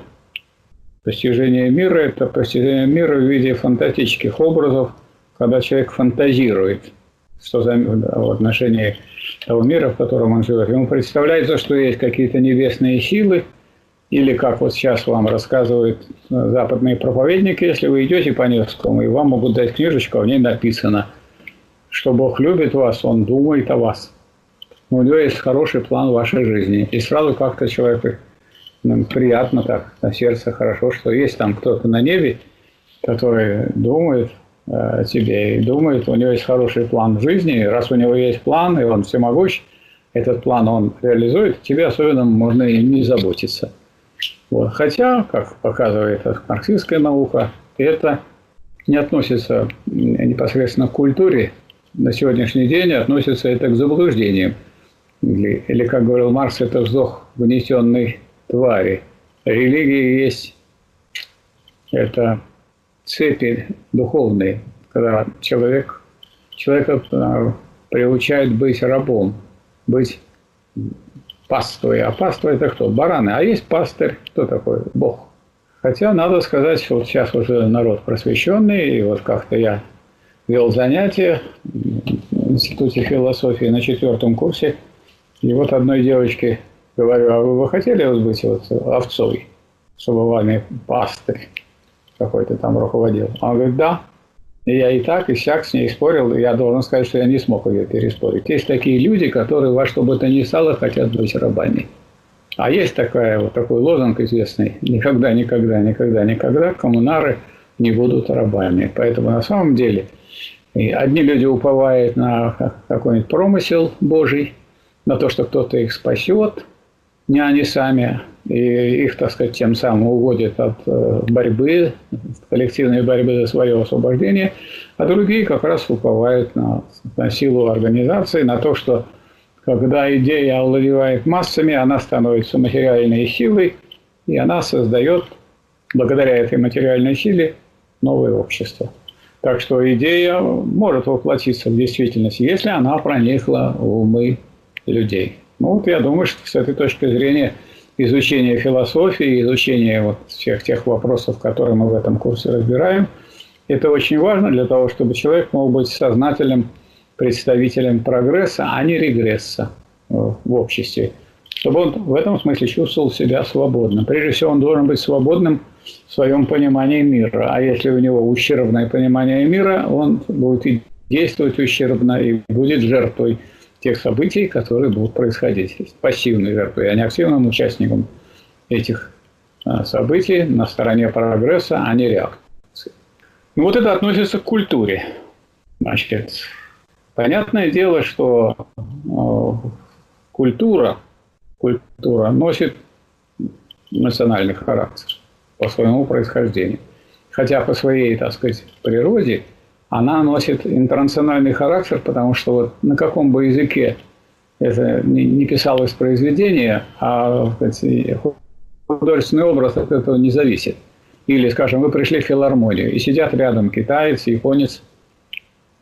постижение мира, это постижение мира в виде фантастических образов, когда человек фантазирует, что за, в отношении того мира, в котором он живет. Ему представляется, что есть какие-то небесные силы, или как вот сейчас вам рассказывают западные проповедники, если вы идете по Невскому, и вам могут дать книжечку, а в ней написано – что Бог любит вас, Он думает о вас. У него есть хороший план вашей жизни. И сразу как-то человеку ну, приятно так, на сердце хорошо, что есть там кто-то на небе, который думает э, о тебе и думает, у него есть хороший план в жизни, раз у него есть план, и он всемогущ, этот план он реализует, тебе особенно можно и не заботиться. Вот. Хотя, как показывает марксистская наука, это не относится непосредственно к культуре на сегодняшний день относится это к заблуждениям. Или, или как говорил Маркс, это вздох внесенной твари. Религия есть это цепи духовные, когда человек, человека а, приучает быть рабом, быть паствой. А паства это кто? Бараны. А есть пастырь. Кто такой? Бог. Хотя надо сказать, что вот сейчас уже народ просвещенный, и вот как-то я вел занятия в Институте философии на четвертом курсе. И вот одной девочке говорю, а вы бы хотели вот быть вот овцой, чтобы вами пастырь какой-то там руководил? Она говорит, да. И я и так, и сяк с ней спорил, и я должен сказать, что я не смог ее переспорить. Есть такие люди, которые во что бы то ни стало хотят быть рабами. А есть такая, вот такой лозунг известный. Никогда, никогда, никогда, никогда коммунары не будут рабами. Поэтому на самом деле – одни люди уповают на какой-нибудь промысел Божий, на то, что кто-то их спасет, не они сами, и их, так сказать, тем самым уводят от э, борьбы, коллективной борьбы за свое освобождение, а другие как раз уповают на, на силу организации, на то, что когда идея овладевает массами, она становится материальной силой, и она создает, благодаря этой материальной силе, новое общество. Так что идея может воплотиться в действительность, если она проникла в умы людей. Ну вот я думаю, что с этой точки зрения изучение философии, изучение вот всех тех вопросов, которые мы в этом курсе разбираем, это очень важно для того, чтобы человек мог быть сознательным представителем прогресса, а не регресса в обществе. Чтобы он в этом смысле чувствовал себя свободным. Прежде всего, он должен быть свободным в своем понимании мира. А если у него ущербное понимание мира, он будет действовать ущербно и будет жертвой тех событий, которые будут происходить. Пассивной жертвой, а не активным участником этих а, событий на стороне прогресса, а не реакции. Ну вот это относится к культуре. Значит, понятное дело, что э, культура, культура носит национальный характер по своему происхождению. Хотя по своей, так сказать, природе – она носит интернациональный характер, потому что вот на каком бы языке это не писалось произведение, а художественный образ от этого не зависит. Или, скажем, вы пришли в филармонию, и сидят рядом китаец, японец,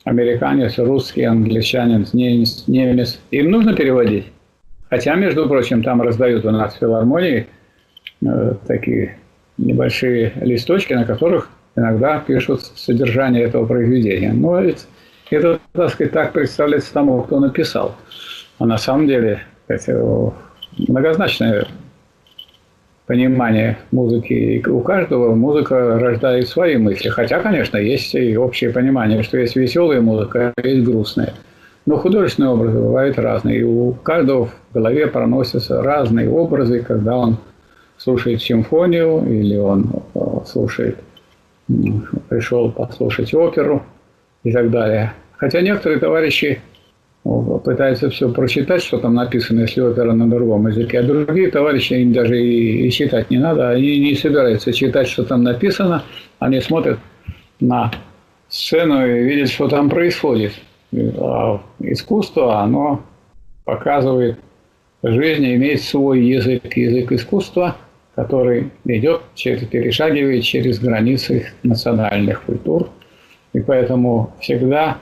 американец, русский, англичанин, немец, немец. Им нужно переводить. Хотя, между прочим, там раздают у нас в филармонии э, такие небольшие листочки, на которых иногда пишут содержание этого произведения. Но ведь это, так сказать, так представляется тому, кто написал. А на самом деле это многозначное понимание музыки. И у каждого музыка рождает свои мысли. Хотя, конечно, есть и общее понимание, что есть веселая музыка, а есть грустная. Но художественные образы бывают разные. И у каждого в голове проносятся разные образы, когда он слушает симфонию или он э, слушает пришел послушать оперу и так далее. Хотя некоторые товарищи пытаются все прочитать, что там написано, если опера на другом языке, а другие товарищи, им даже и, и читать не надо, они не собираются читать, что там написано, они смотрят на сцену и видят, что там происходит. А искусство, оно показывает жизнь, имеет свой язык, язык искусства – который идет, через, перешагивает через границы национальных культур. И поэтому всегда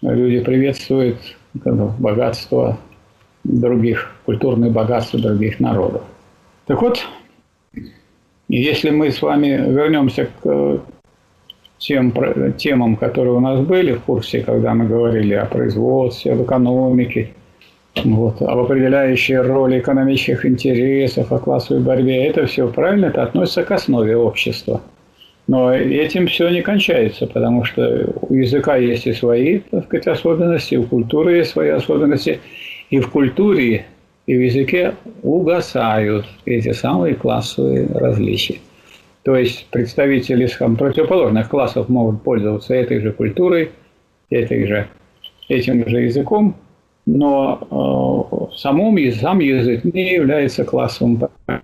люди приветствуют богатство других, культурное богатство других народов. Так вот, если мы с вами вернемся к тем темам, которые у нас были в курсе, когда мы говорили о производстве, об экономике, вот, об определяющей роли экономических интересов, о классовой борьбе. Это все правильно, это относится к основе общества. Но этим все не кончается, потому что у языка есть и свои так сказать, особенности, у культуры есть свои особенности. И в культуре, и в языке угасают эти самые классовые различия. То есть представители скажем, противоположных классов могут пользоваться этой же культурой, этой же, этим же языком, но э, самом, сам язык не является классовым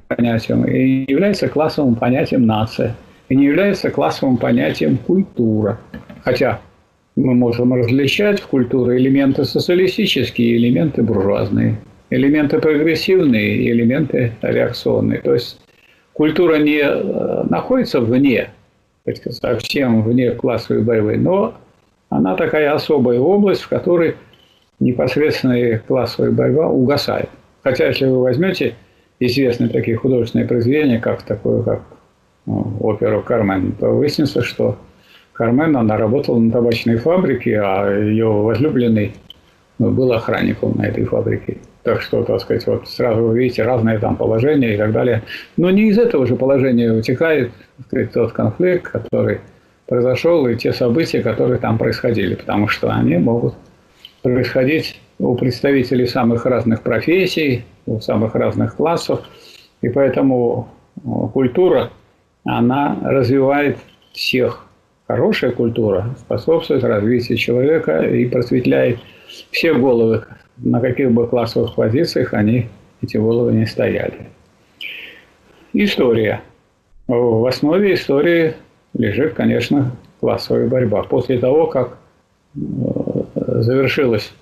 понятием, и не является классовым понятием нация, и не является классовым понятием культура. Хотя мы можем различать в культуре элементы социалистические, элементы буржуазные, элементы прогрессивные элементы реакционные. То есть культура не э, находится вне, совсем вне классовой борьбы, но она такая особая область, в которой непосредственная классовая борьба угасает. Хотя, если вы возьмете известные такие художественные произведения, как такое, как ну, оперу «Кармен», то выяснится, что Кармен, она работала на табачной фабрике, а ее возлюбленный ну, был охранником на этой фабрике. Так что, так сказать, вот сразу вы видите разные там положения и так далее. Но не из этого же положения вытекает сказать, тот конфликт, который произошел, и те события, которые там происходили, потому что они могут происходить у представителей самых разных профессий, у самых разных классов. И поэтому э, культура, она развивает всех Хорошая культура способствует развитию человека и просветляет все головы, на каких бы классовых позициях они, эти головы, не стояли. История. В основе истории лежит, конечно, классовая борьба. После того, как э, завершилось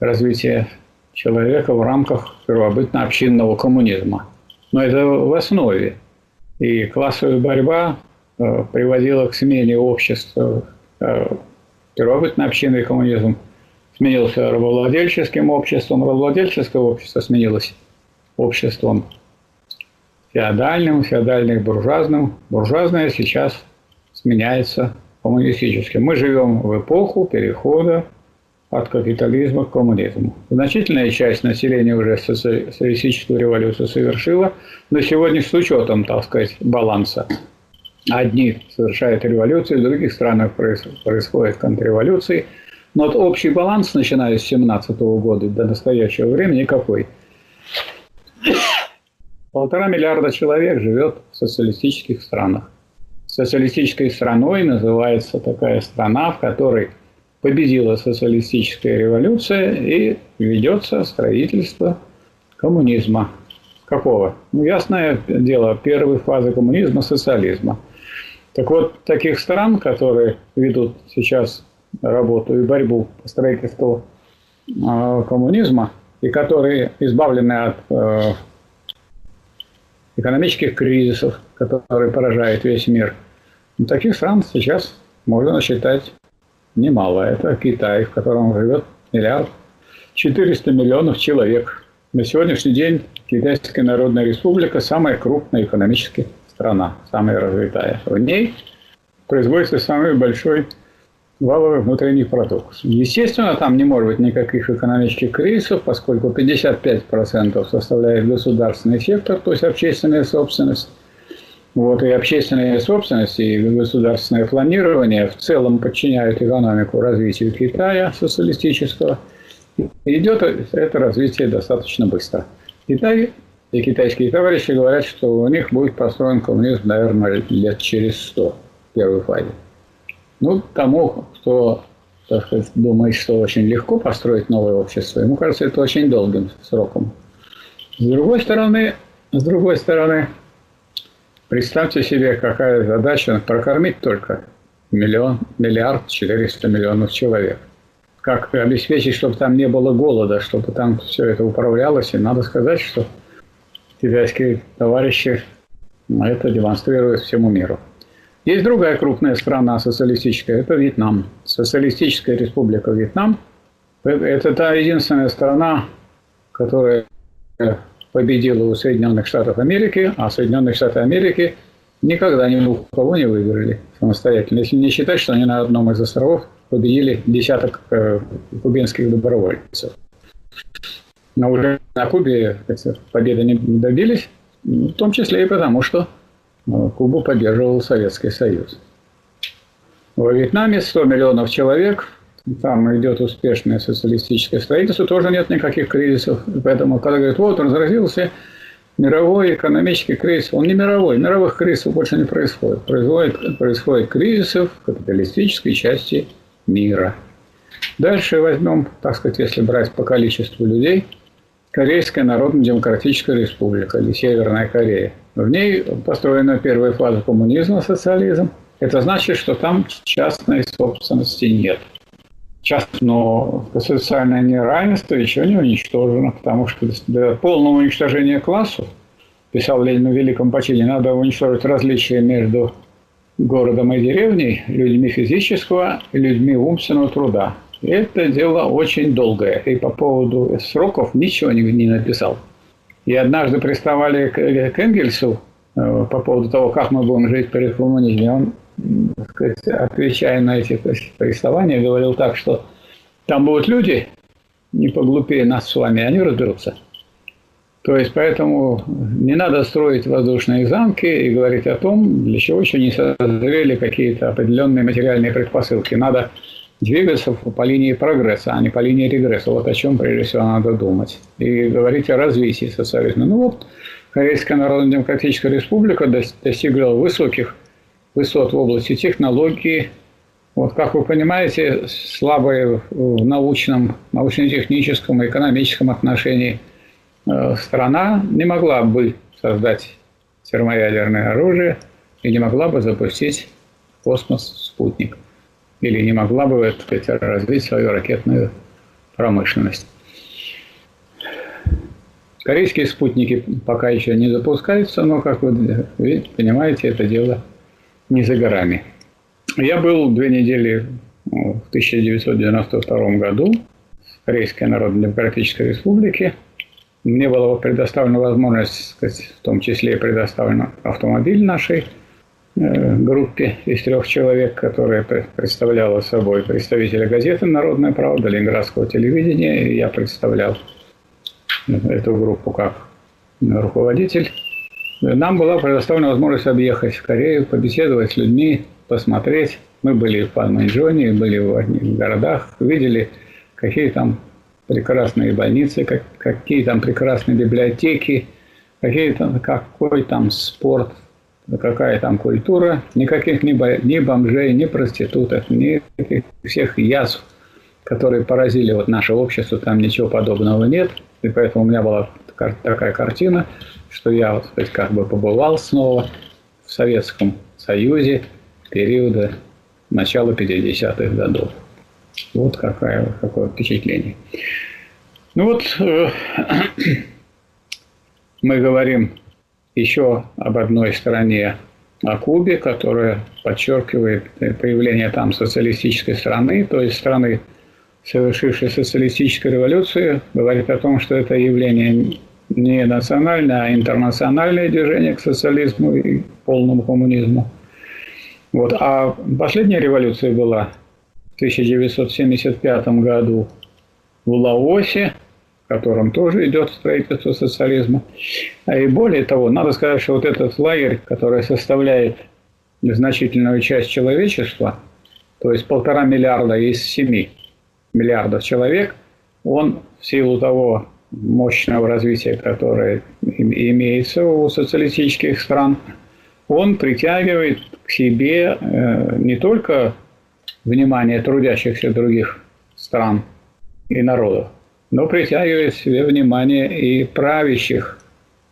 развитие человека в рамках первобытно-общинного коммунизма. Но это в основе. И классовая борьба э, приводила к смене общества. Э, первобытно-общинный коммунизм сменился рабовладельческим обществом, рабовладельческое общество сменилось обществом феодальным, феодальным буржуазным. Буржуазное сейчас сменяется коммунистическим. Мы живем в эпоху перехода от капитализма к коммунизму. Значительная часть населения уже социалистическую революцию совершила, но сегодня с учетом, так сказать, баланса. Одни совершают революции, в других странах происходят контрреволюции. Но вот общий баланс, начиная с 17 года до настоящего времени, никакой. Полтора миллиарда человек живет в социалистических странах. Социалистической страной называется такая страна, в которой победила социалистическая революция и ведется строительство коммунизма. Какого? Ну, ясное дело, первой фазы коммунизма – социализма. Так вот, таких стран, которые ведут сейчас работу и борьбу по строительству э, коммунизма, и которые избавлены от э, экономических кризисов, которые поражают весь мир, ну, таких стран сейчас можно насчитать немало. Это Китай, в котором живет миллиард 400 миллионов человек. На сегодняшний день Китайская Народная Республика самая крупная экономическая страна, самая развитая. В ней производится самый большой валовый внутренний продукт. Естественно, там не может быть никаких экономических кризисов, поскольку 55% составляет государственный сектор, то есть общественная собственность, вот, и общественная собственность, и государственное планирование в целом подчиняют экономику развитию Китая социалистического. Идет это развитие достаточно быстро. Китай и китайские товарищи говорят, что у них будет построен коммунизм, наверное, лет через сто в первой фазе. Ну, тому, кто, так сказать, думает, что очень легко построить новое общество, ему кажется это очень долгим сроком. С другой стороны, с другой стороны, Представьте себе, какая задача прокормить только миллион, миллиард четыреста миллионов человек. Как обеспечить, чтобы там не было голода, чтобы там все это управлялось. И надо сказать, что китайские товарищи это демонстрируют всему миру. Есть другая крупная страна социалистическая, это Вьетнам. Социалистическая республика Вьетнам. Это та единственная страна, которая победила у Соединенных Штатов Америки, а Соединенные Штаты Америки никогда ни у кого не выиграли самостоятельно. Если не считать, что они на одном из островов победили десяток э, кубинских добровольцев. Но уже на Кубе победы не добились, в том числе и потому, что э, Кубу поддерживал Советский Союз. Во Вьетнаме 100 миллионов человек, там идет успешное социалистическое строительство, тоже нет никаких кризисов. Поэтому, когда говорят, вот разразился мировой экономический кризис, он не мировой, мировых кризисов больше не происходит. Происходит, происходит кризисов в капиталистической части мира. Дальше возьмем, так сказать, если брать по количеству людей, Корейская Народно-Демократическая Республика или Северная Корея. В ней построена первая фаза коммунизма, социализм. Это значит, что там частной собственности нет – но социальное неравенство еще не уничтожено, потому что для полного уничтожения классов, писал Ленин в Великом почине, надо уничтожить различия между городом и деревней, людьми физического людьми умственного труда. И это дело очень долгое. И по поводу сроков ничего не, не написал. И однажды приставали к, к Энгельсу э, по поводу того, как мы будем жить при коммунизме. Он сказать, отвечая на эти приставания, говорил так, что там будут люди, не поглупее нас с вами, они разберутся. То есть, поэтому не надо строить воздушные замки и говорить о том, для чего еще не созрели какие-то определенные материальные предпосылки. Надо двигаться по линии прогресса, а не по линии регресса. Вот о чем, прежде всего, надо думать. И говорить о развитии социализма. Ну вот, Корейская Народно-Демократическая Республика достигла высоких высот в области технологии, Вот, как вы понимаете, слабая в научном, научно-техническом и экономическом отношении э, страна не могла бы создать термоядерное оружие и не могла бы запустить в космос спутник. Или не могла бы так сказать, развить свою ракетную промышленность. Корейские спутники пока еще не запускаются, но, как вы понимаете, это дело не за горами. Я был две недели в 1992 году в Корейской Народно-Демократической Республике. Мне была предоставлена возможность, сказать, в том числе и предоставлен автомобиль нашей э, группе из трех человек, которая представляла собой представителя газеты «Народная правда», Ленинградского телевидения. И я представлял эту группу как руководитель. Нам была предоставлена возможность объехать Корею, побеседовать с людьми, посмотреть. Мы были в Панманчжоне, были в одних городах, видели, какие там прекрасные больницы, как, какие там прекрасные библиотеки, какие там, какой там спорт, какая там культура. Никаких ни, ни бомжей, ни проституток, ни всех язв, которые поразили вот наше общество, там ничего подобного нет. И поэтому у меня была такая картина, что я, вот, сказать, как бы побывал снова в Советском Союзе периода начала 50-х годов. Вот какое, какое впечатление. Ну вот э, мы говорим еще об одной стороне о Кубе, которая подчеркивает появление там социалистической страны, то есть страны совершившей социалистическую революцию, говорит о том, что это явление не национальное, а интернациональное движение к социализму и полному коммунизму. Вот. А последняя революция была в 1975 году в Лаосе, в котором тоже идет строительство социализма. А и более того, надо сказать, что вот этот лагерь, который составляет значительную часть человечества, то есть полтора миллиарда из семи, миллиардов человек, он в силу того мощного развития, которое имеется у социалистических стран, он притягивает к себе э, не только внимание трудящихся других стран и народов, но притягивает к себе внимание и правящих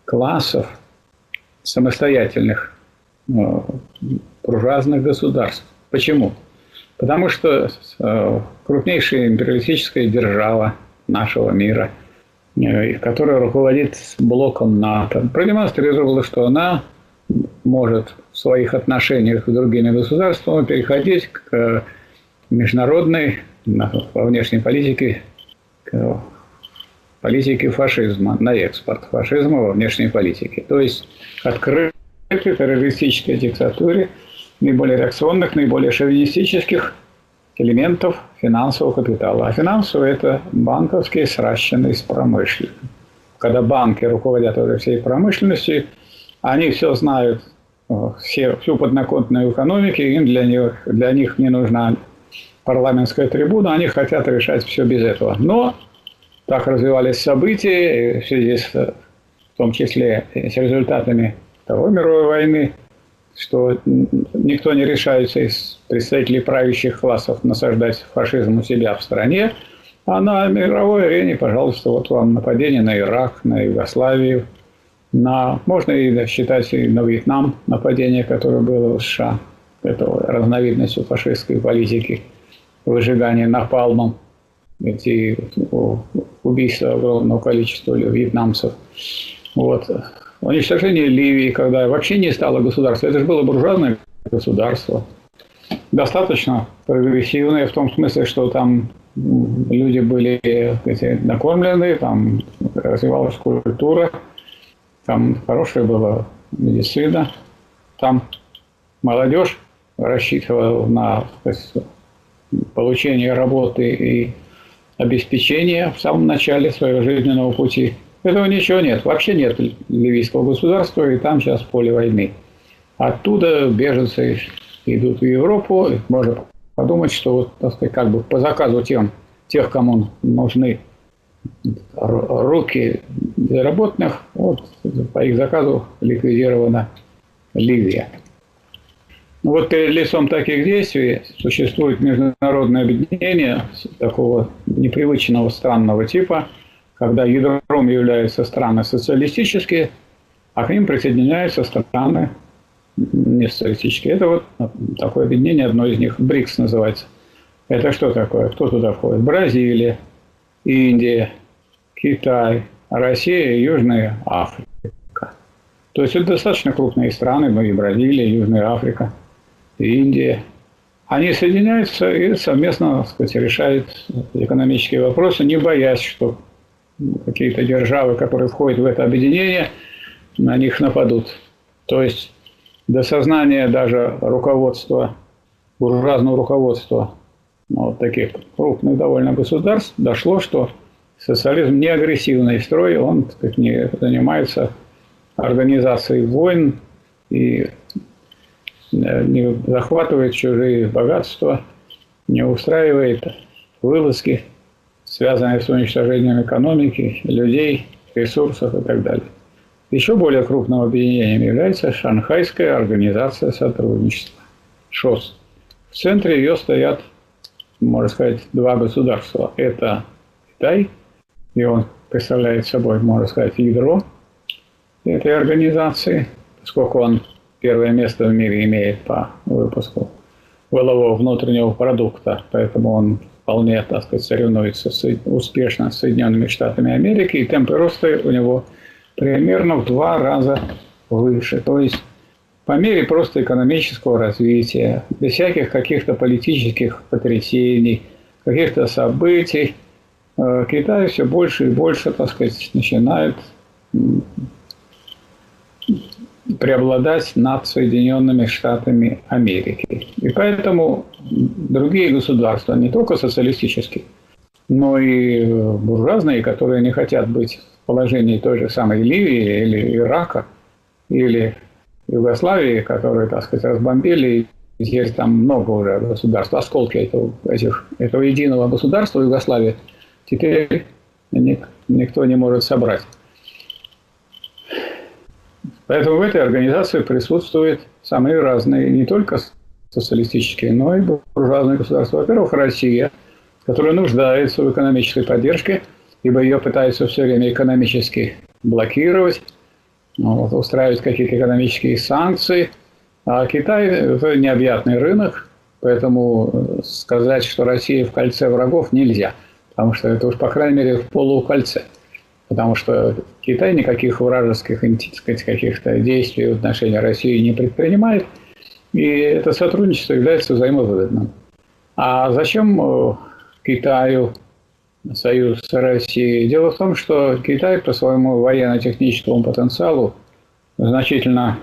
классов самостоятельных э, буржуазных государств. Почему? Потому что э, крупнейшая империалистическая держава нашего мира, которая руководит блоком НАТО, продемонстрировала, что она может в своих отношениях с другими государствами переходить к международной во внешней политике к политике фашизма, на экспорт фашизма во внешней политике. То есть открытой террористической диктатуре – наиболее реакционных, наиболее шовинистических элементов финансового капитала. А финансовый – это банковский, сращенный с промышленным. Когда банки руководят уже всей промышленностью, они все знают, э, все, всю поднаконтную экономику, им для них, для них не нужна парламентская трибуна, они хотят решать все без этого. Но так развивались события, в связи с, в том числе с результатами Второй мировой войны – что никто не решается из представителей правящих классов насаждать фашизм у себя в стране, а на мировой арене, пожалуйста, вот вам нападение на Ирак, на Югославию, на, можно и считать и на Вьетнам нападение, которое было в США, это разновидностью фашистской политики, выжигание напалмом, эти убийства огромного количества вьетнамцев. Вот уничтожение Ливии, когда вообще не стало государства. Это же было буржуазное государство. Достаточно прогрессивное в том смысле, что там люди были эти, накормлены, там развивалась культура, там хорошая была медицина, там молодежь рассчитывала на сказать, получение работы и обеспечение в самом начале своего жизненного пути – этого ничего нет. Вообще нет ливийского государства, и там сейчас поле войны. Оттуда беженцы идут в Европу. Можно подумать, что вот, так сказать, как бы по заказу тем, тех, кому нужны руки безработных, вот по их заказу ликвидирована Ливия. Вот перед лицом таких действий существует международное объединение такого непривычного странного типа, когда ядром являются страны социалистические, а к ним присоединяются страны не социалистические. Это вот такое объединение, одно из них, БРИКС называется. Это что такое? Кто туда входит? Бразилия, Индия, Китай, Россия и Южная Африка. То есть это достаточно крупные страны, ну и Бразилия, Южная Африка, и Индия. Они соединяются и совместно так сказать, решают экономические вопросы, не боясь, что какие-то державы, которые входят в это объединение, на них нападут. То есть до сознания даже руководства, буржуазного руководства ну, вот таких крупных довольно государств дошло, что социализм не агрессивный строй, он сказать, не занимается организацией войн и э, не захватывает чужие богатства, не устраивает вылазки, связанные с уничтожением экономики, людей, ресурсов и так далее. Еще более крупным объединением является Шанхайская организация сотрудничества, ШОС. В центре ее стоят, можно сказать, два государства. Это Китай, и он представляет собой, можно сказать, ядро этой организации, поскольку он первое место в мире имеет по выпуску волового внутреннего продукта, поэтому он вполне, так сказать, соревнуется успешно с Соединенными Штатами Америки, и темпы роста у него примерно в два раза выше. То есть по мере просто экономического развития, без всяких каких-то политических потрясений, каких-то событий, э, Китай все больше и больше, так сказать, начинает преобладать над Соединенными Штатами Америки. И поэтому другие государства, не только социалистические, но и буржуазные, которые не хотят быть положении той же самой Ливии или Ирака, или Югославии, которые, так сказать, разбомбили, теперь там много уже государств, осколки этого, этих, этого единого государства Югославии, теперь никто не может собрать. Поэтому в этой организации присутствуют самые разные, не только социалистические, но и буржуазные государства. Во-первых, Россия, которая нуждается в экономической поддержке, ибо ее пытаются все время экономически блокировать, ну, вот, устраивать какие-то экономические санкции. А Китай – это необъятный рынок, поэтому сказать, что Россия в кольце врагов нельзя, потому что это уж, по крайней мере, в полукольце – потому что Китай никаких вражеских каких-то действий в отношении России не предпринимает, и это сотрудничество является взаимовыгодным. А зачем э, Китаю союз с Россией? Дело в том, что Китай по своему военно-техническому потенциалу значительно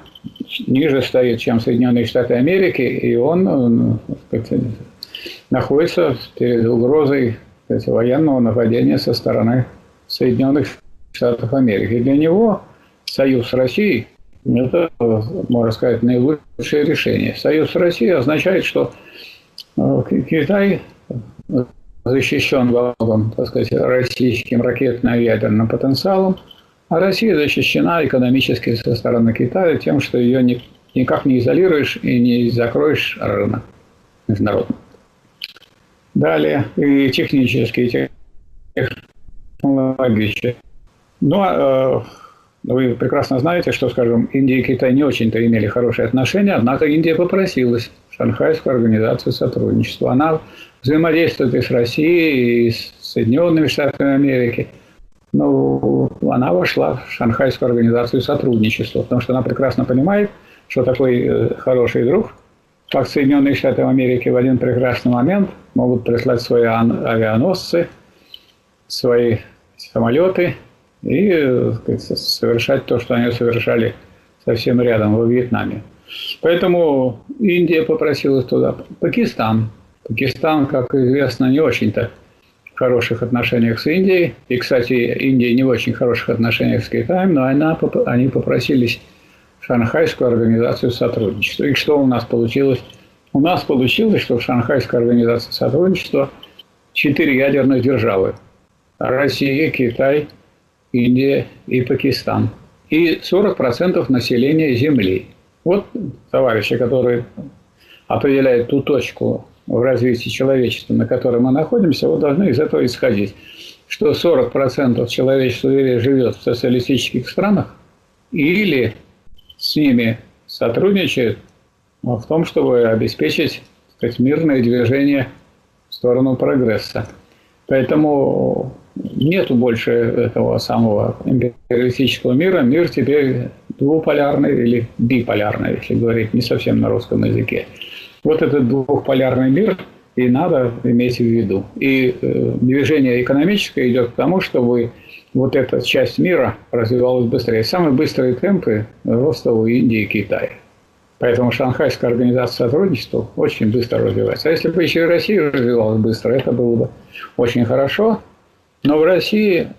ниже стоит, чем Соединенные Штаты Америки, и он сказать, находится перед угрозой сказать, военного нападения со стороны Соединенных Штатов Америки. Для него союз с Россией – это, можно сказать, наилучшее решение. Союз с Россией означает, что э, Китай защищен во так сказать, российским ракетно-ядерным потенциалом, а Россия защищена экономически со стороны Китая тем, что ее никак не изолируешь и не закроешь рынок международный. Далее, и технически, и технологически. Ну, а, э, вы прекрасно знаете, что, скажем, Индия и Китай не очень-то имели хорошие отношения, однако Индия попросилась в Шанхайскую организацию сотрудничества. Она взаимодействует и с Россией, и с Соединенными Штатами Америки. Но она вошла в Шанхайскую организацию сотрудничества, потому что она прекрасно понимает, что такой э, хороший друг, как Соединенные Штаты Америки в один прекрасный момент могут прислать свои авианосцы, свои самолеты и сказать, совершать то, что они совершали совсем рядом, во Вьетнаме. Поэтому Индия попросилась туда. Пакистан. Пакистан, как известно, не очень-то в хороших отношениях с Индией. И, кстати, Индия не в очень хороших отношениях с Китаем, но она, они попросились в Шанхайскую организацию сотрудничества. И что у нас получилось? У нас получилось, что в Шанхайской организации сотрудничества четыре ядерных державы. Россия, Китай, Индия и Пакистан. И 40% населения Земли. Вот товарищи, которые определяет ту точку в развитии человечества, на которой мы находимся, вы должны из этого исходить, что 40% человечества живет в социалистических странах или с ними сотрудничает в том, чтобы обеспечить сказать, мирное движение в сторону прогресса. Поэтому нету больше этого самого империалистического мира. Мир теперь двуполярный или биполярный, если говорить не совсем на русском языке. Вот этот двухполярный мир и надо иметь в виду. И э, движение экономическое идет к тому, чтобы вот эта часть мира развивалась быстрее. Самые быстрые темпы роста у Индии и Китая. Поэтому Шанхайская организация сотрудничества очень быстро развивается. А если бы еще и Россия развивалась быстро, это было бы очень хорошо. Но в России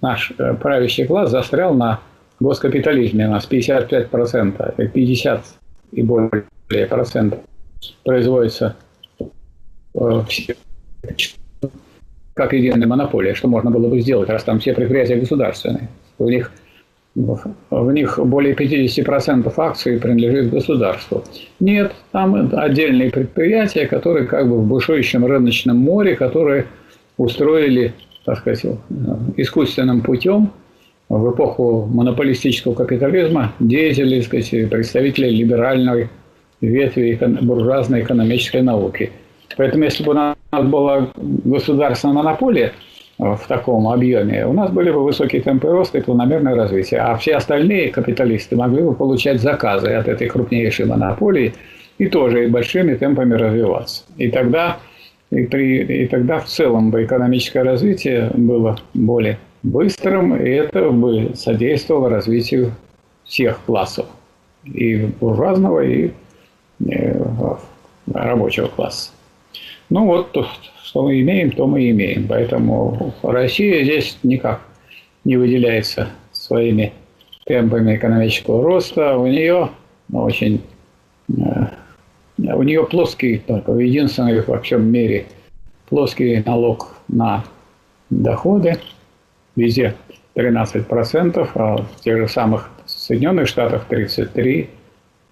наш э, правящий класс застрял на госкапитализме. У нас 55%, 50 и более процентов производится э, как единая монополия, что можно было бы сделать, раз там все предприятия государственные. У них в них более 50% акций принадлежит государству. Нет, там отдельные предприятия, которые как бы в бушующем рыночном море, которые устроили, так сказать, искусственным путем в эпоху монополистического капитализма деятели, так сказать, представители либеральной ветви буржуазной экономической науки. Поэтому если бы у нас была государственная монополия – в таком объеме, у нас были бы высокие темпы роста и планомерное развитие. А все остальные капиталисты могли бы получать заказы от этой крупнейшей монополии и тоже и большими темпами развиваться. И тогда, и, при, и тогда в целом бы экономическое развитие было более быстрым, и это бы содействовало развитию всех классов. И буржуазного, и э, рабочего класса. Ну вот что мы имеем, то мы имеем. Поэтому Россия здесь никак не выделяется своими темпами экономического роста. У нее очень э, у нее плоский, только единственный во всем мире плоский налог на доходы. Везде 13%, а в тех же самых Соединенных Штатах 33%,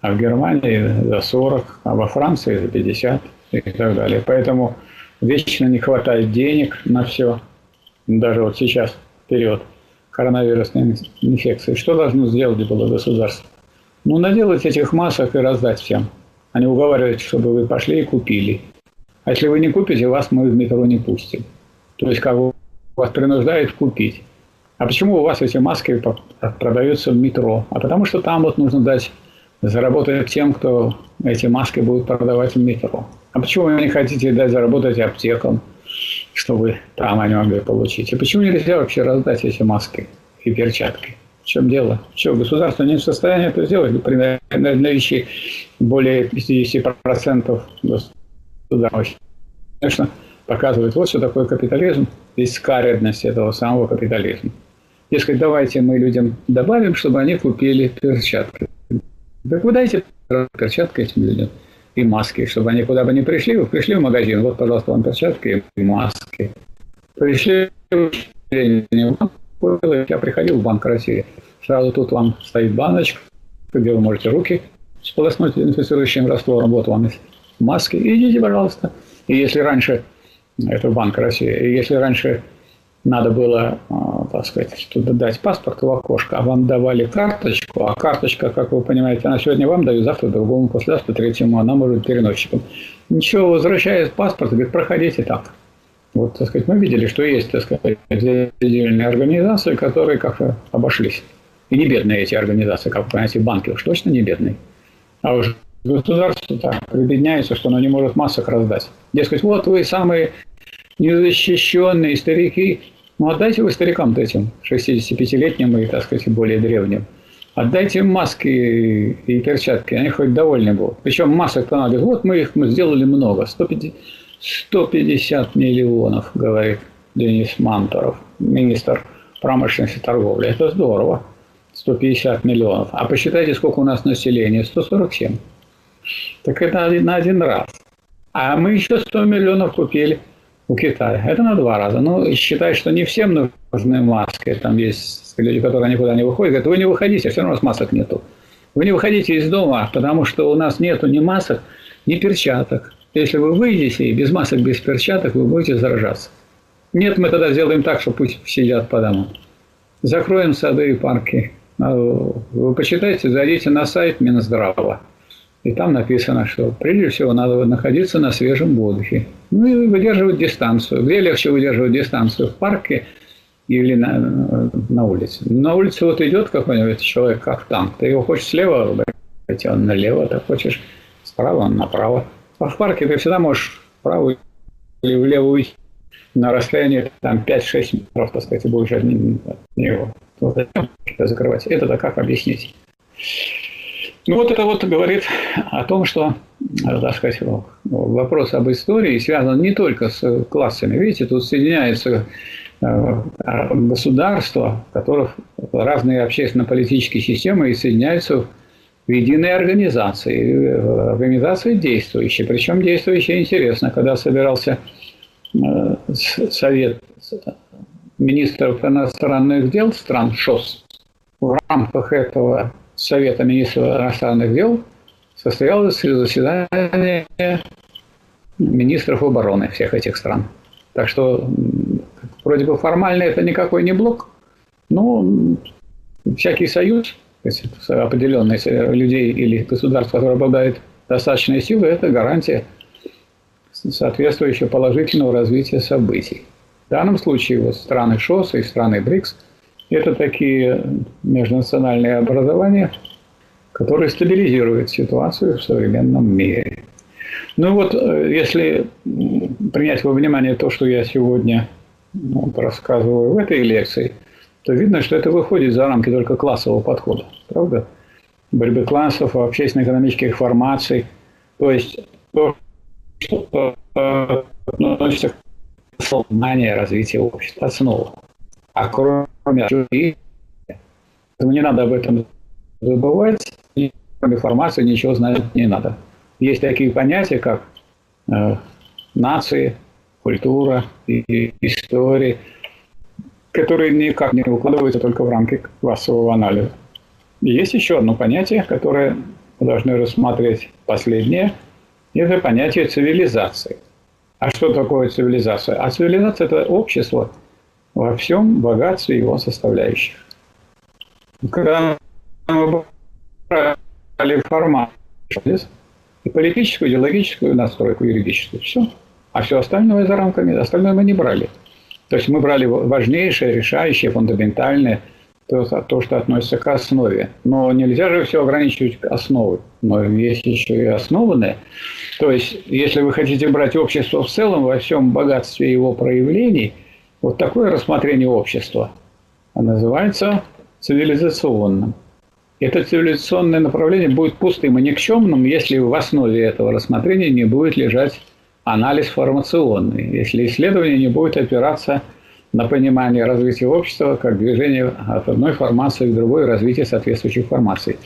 а в Германии за 40%, а во Франции за 50% и так далее. Поэтому вечно не хватает денег на все, даже вот сейчас, вперед, коронавирусной инфекции. Что должно сделать было государство? Ну, наделать этих масок и раздать всем. Они уговаривают, чтобы вы пошли и купили. А если вы не купите, вас мы в метро не пустим. То есть, как вас принуждают купить. А почему у вас эти маски продаются в метро? А потому что там вот нужно дать заработать тем, кто эти маски будет продавать в метро. А почему вы не хотите дать заработать аптекам, чтобы там они могли получить? И почему нельзя вообще раздать эти маски и перчатки? В чем дело? Что, государство не в состоянии это сделать? При наличии более 50% государства. Конечно, показывает вот что такое капитализм, и скаредность этого самого капитализма. Дескать, давайте мы людям добавим, чтобы они купили перчатки. Так вы дайте перчатки этим людям и маски, чтобы они куда бы ни пришли, вы пришли в магазин, вот, пожалуйста, вам перчатки и маски. Пришли я приходил в Банк России, сразу тут вам стоит баночка, где вы можете руки сполоснуть инфицирующим раствором, вот вам маски, идите, пожалуйста. И если раньше, это Банк России, и если раньше надо было, а, так сказать, туда дать паспорт в окошко, а вам давали карточку, а карточка, как вы понимаете, она сегодня вам дают, завтра другому, послезавтра третьему, она может быть переносчиком. Ничего, возвращаясь паспорт, говорит, проходите так. Вот, так сказать, мы видели, что есть, так сказать, отдельные организации, которые как-то обошлись. И не бедные эти организации, как вы понимаете, банки уж точно не бедные. А уж государство так прибедняется, что оно не может масок раздать. Дескать, вот вы самые незащищенные старики, ну, отдайте вы старикам-то этим, 65-летним и, так сказать, более древним. Отдайте им маски и перчатки, они хоть довольны будут. Причем масок-то надо. Вот мы их мы сделали много. 150, 150 миллионов, говорит Денис Мантуров, министр промышленности и торговли. Это здорово. 150 миллионов. А посчитайте, сколько у нас населения. 147. Так это на один раз. А мы еще 100 миллионов купили у Китая. Это на два раза. Ну, считай, что не всем нужны маски. Там есть люди, которые никуда не выходят. Говорят, вы не выходите, все равно у вас масок нету. Вы не выходите из дома, потому что у нас нету ни масок, ни перчаток. Если вы выйдете и без масок, без перчаток, вы будете заражаться. Нет, мы тогда сделаем так, что пусть сидят по домам. Закроем сады и парки. А вы почитайте, зайдите на сайт Минздрава. И там написано, что прежде всего надо находиться на свежем воздухе. Ну и выдерживать дистанцию. Где легче выдерживать дистанцию? В парке или на, на улице? На улице вот идет какой-нибудь человек, как танк. Ты его хочешь слева обойти, он налево, ты хочешь справа, он направо. А в парке ты всегда можешь вправо или влево уйти на расстоянии там 5-6 метров, так сказать, и будешь от него вот это закрывать. Это-то как объяснить? Ну вот это вот говорит о том, что, так сказать, вопрос об истории связан не только с классами. Видите, тут соединяются э, государства, в которых разные общественно-политические системы и соединяются в единой организации, организации действующей. Причем действующая интересно, когда собирался э, совет министров иностранных дел стран ШОС в рамках этого Совета министров иностранных дел состоялось заседание министров обороны всех этих стран. Так что вроде бы формально это никакой не блок, но всякий союз, то есть определенный людей или государств, которые обладают достаточной силой, это гарантия соответствующего положительного развития событий. В данном случае вот страны ШОС и страны БРИКС – это такие межнациональные образования, которые стабилизируют ситуацию в современном мире. Ну вот, э, если принять во внимание то, что я сегодня вот, рассказываю в этой лекции, то видно, что это выходит за рамки только классового подхода, правда? Борьбы классов, общественно-экономических формаций. То есть то, что относится к знания развития общества, основа. А кроме этого, не надо об этом забывать, кроме формации ничего знать не надо. Есть такие понятия, как э, нации, культура и история, которые никак не укладываются только в рамки классового анализа. И есть еще одно понятие, которое мы должны рассмотреть последнее, это понятие цивилизации. А что такое цивилизация? А цивилизация – это общество во всем богатстве его составляющих. Когда мы брали формат и политическую, идеологическую настройку, юридическую, все. А все остальное за рамками, остальное мы не брали. То есть мы брали важнейшее, решающее, фундаментальное, то, то, что относится к основе. Но нельзя же все ограничивать основой. Но есть еще и основанное. То есть, если вы хотите брать общество в целом, во всем богатстве его проявлений, вот такое рассмотрение общества называется цивилизационным. Это цивилизационное направление будет пустым и никчемным, если в основе этого рассмотрения не будет лежать анализ формационный, если исследование не будет опираться на понимание развития общества как движение от одной формации к другой, развития соответствующих формаций.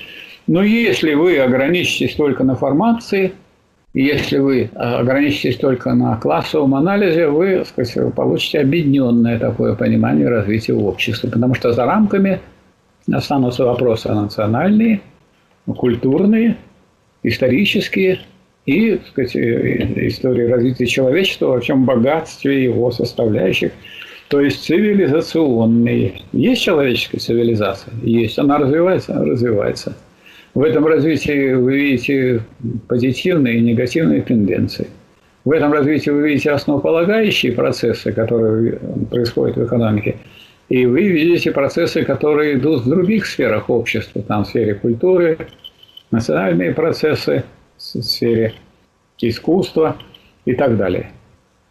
Но если вы ограничитесь только на формации – если вы а, ограничитесь только на классовом анализе, вы сказать, получите объединенное такое понимание развития общества. Потому что за рамками останутся вопросы национальные, культурные, исторические и сказать, истории развития человечества во всем богатстве его составляющих. То есть цивилизационные. Есть человеческая цивилизация? Есть. Она развивается? Развивается. В этом развитии вы видите позитивные и негативные тенденции. В этом развитии вы видите основополагающие процессы, которые происходят в экономике. И вы видите процессы, которые идут в других сферах общества, там в сфере культуры, национальные процессы, в сфере искусства и так далее.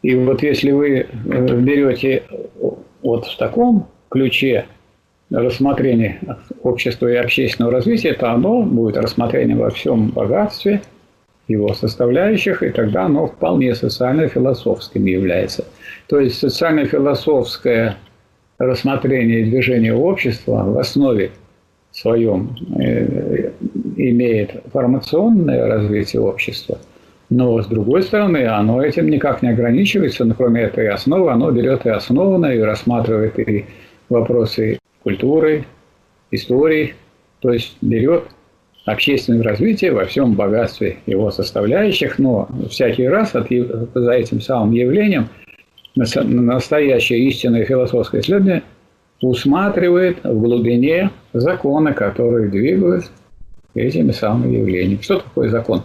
И вот если вы э, берете вот в таком ключе рассмотрение общества и общественного развития, то оно будет рассмотрение во всем богатстве его составляющих, и тогда оно вполне социально-философским является. То есть социально-философское рассмотрение движения общества в основе своем э, имеет формационное развитие общества, но с другой стороны, оно этим никак не ограничивается, но кроме этой основы, оно берет и основанное, и рассматривает и вопросы культурой, историей, то есть берет общественного развития во всем богатстве его составляющих, но всякий раз от, за этим самым явлением настоящее истинное философское исследование усматривает в глубине законы, которые двигают этими самыми явлениями. Что такое закон?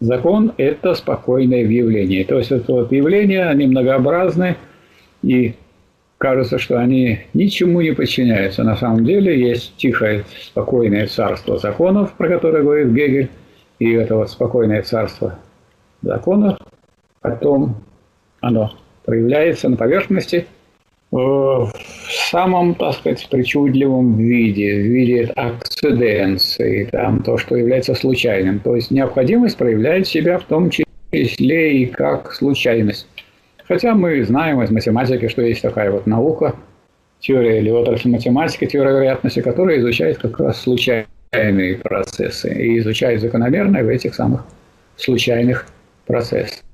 Закон – это спокойное явление. То есть это вот явления, они многообразны, и кажется, что они ничему не подчиняются. На самом деле есть тихое, спокойное царство законов, про которое говорит Гегель, и это вот спокойное царство законов, потом оно проявляется на поверхности в самом, так сказать, причудливом виде, в виде акциденции, там, то, что является случайным. То есть необходимость проявляет себя в том числе и как случайность. Хотя мы знаем из математики, что есть такая вот наука, теория или отрасль математики, теория вероятности, которая изучает как раз случайные процессы и изучает закономерные в этих самых случайных процессах.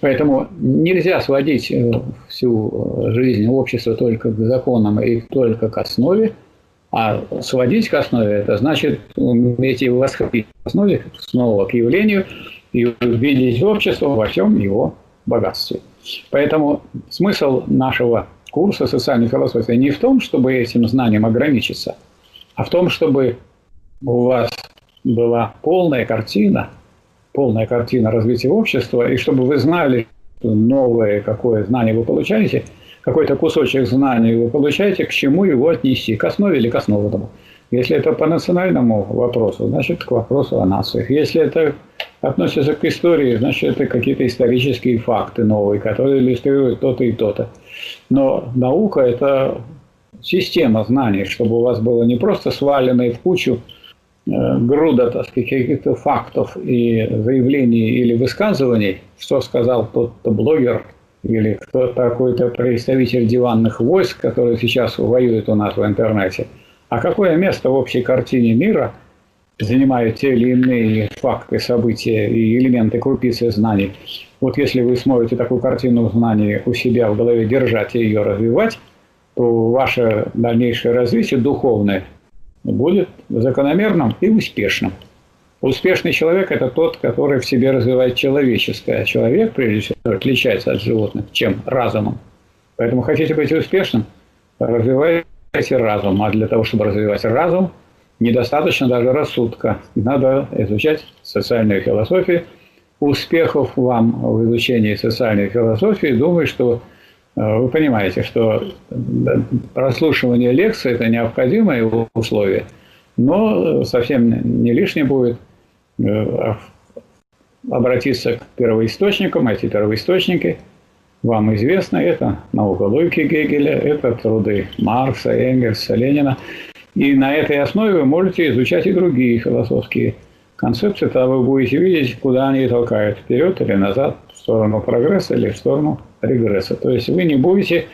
Поэтому нельзя сводить э, всю жизнь общества только к законам и только к основе, а сводить к основе – это значит уметь его восходить к основе, снова к явлению – и увидеть общество во всем его богатстве. Поэтому смысл нашего курса социальной философии не в том, чтобы этим знанием ограничиться, а в том, чтобы у вас была полная картина, полная картина развития общества, и чтобы вы знали, что новое какое знание вы получаете, какой-то кусочек знаний вы получаете, к чему его отнести, к основе или к основному. Если это по национальному вопросу, значит, к вопросу о нациях. Если это относится к истории, значит, это какие-то исторические факты новые, которые иллюстрируют то-то и то-то. Но наука – это система знаний, чтобы у вас было не просто сваленные в кучу э, груда так сказать, каких-то фактов и заявлений или высказываний, что сказал тот-то блогер или кто такой-то представитель диванных войск, который сейчас воюет у нас в интернете, а какое место в общей картине мира – занимают те или иные факты, события и элементы крупицы знаний. Вот если вы сможете такую картину знаний у себя в голове держать и ее развивать, то ваше дальнейшее развитие духовное будет закономерным и успешным. Успешный человек – это тот, который в себе развивает человеческое. Человек, прежде всего, отличается от животных. Чем? Разумом. Поэтому хотите быть успешным – развивайте разум. А для того, чтобы развивать разум – недостаточно даже рассудка. Надо изучать социальную философию. Успехов вам в изучении социальной философии, думаю, что э, вы понимаете, что прослушивание лекции – это необходимое условие, но совсем не лишнее будет э, обратиться к первоисточникам. Эти первоисточники вам известны. Это наука логики Гегеля, это труды Маркса, Энгельса, Ленина. И на этой основе вы можете изучать и другие философские концепции, тогда вы будете видеть, куда они толкают, вперед или назад, в сторону прогресса или в сторону регресса. То есть вы не будете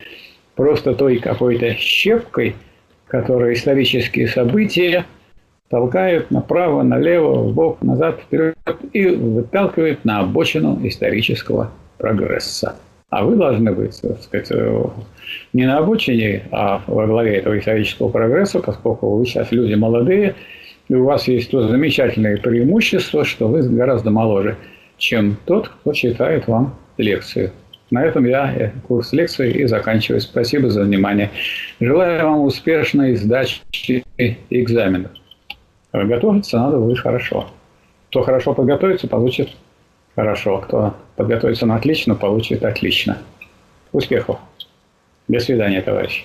просто той какой-то щепкой, которая исторические события толкают направо, налево, в бок, назад, вперед и выталкивает на обочину исторического прогресса. А вы должны быть, так сказать, э, не на обочине, а во главе этого исторического прогресса, поскольку вы сейчас люди молодые, и у вас есть то замечательное преимущество, что вы гораздо моложе, чем тот, кто читает вам лекцию. На этом я э, курс лекции и заканчиваю. Спасибо за внимание. Желаю вам успешной сдачи экзаменов. Готовиться надо будет хорошо. Кто хорошо подготовится, получит Хорошо. Кто подготовится на отлично, получит отлично. Успехов. До свидания, товарищи.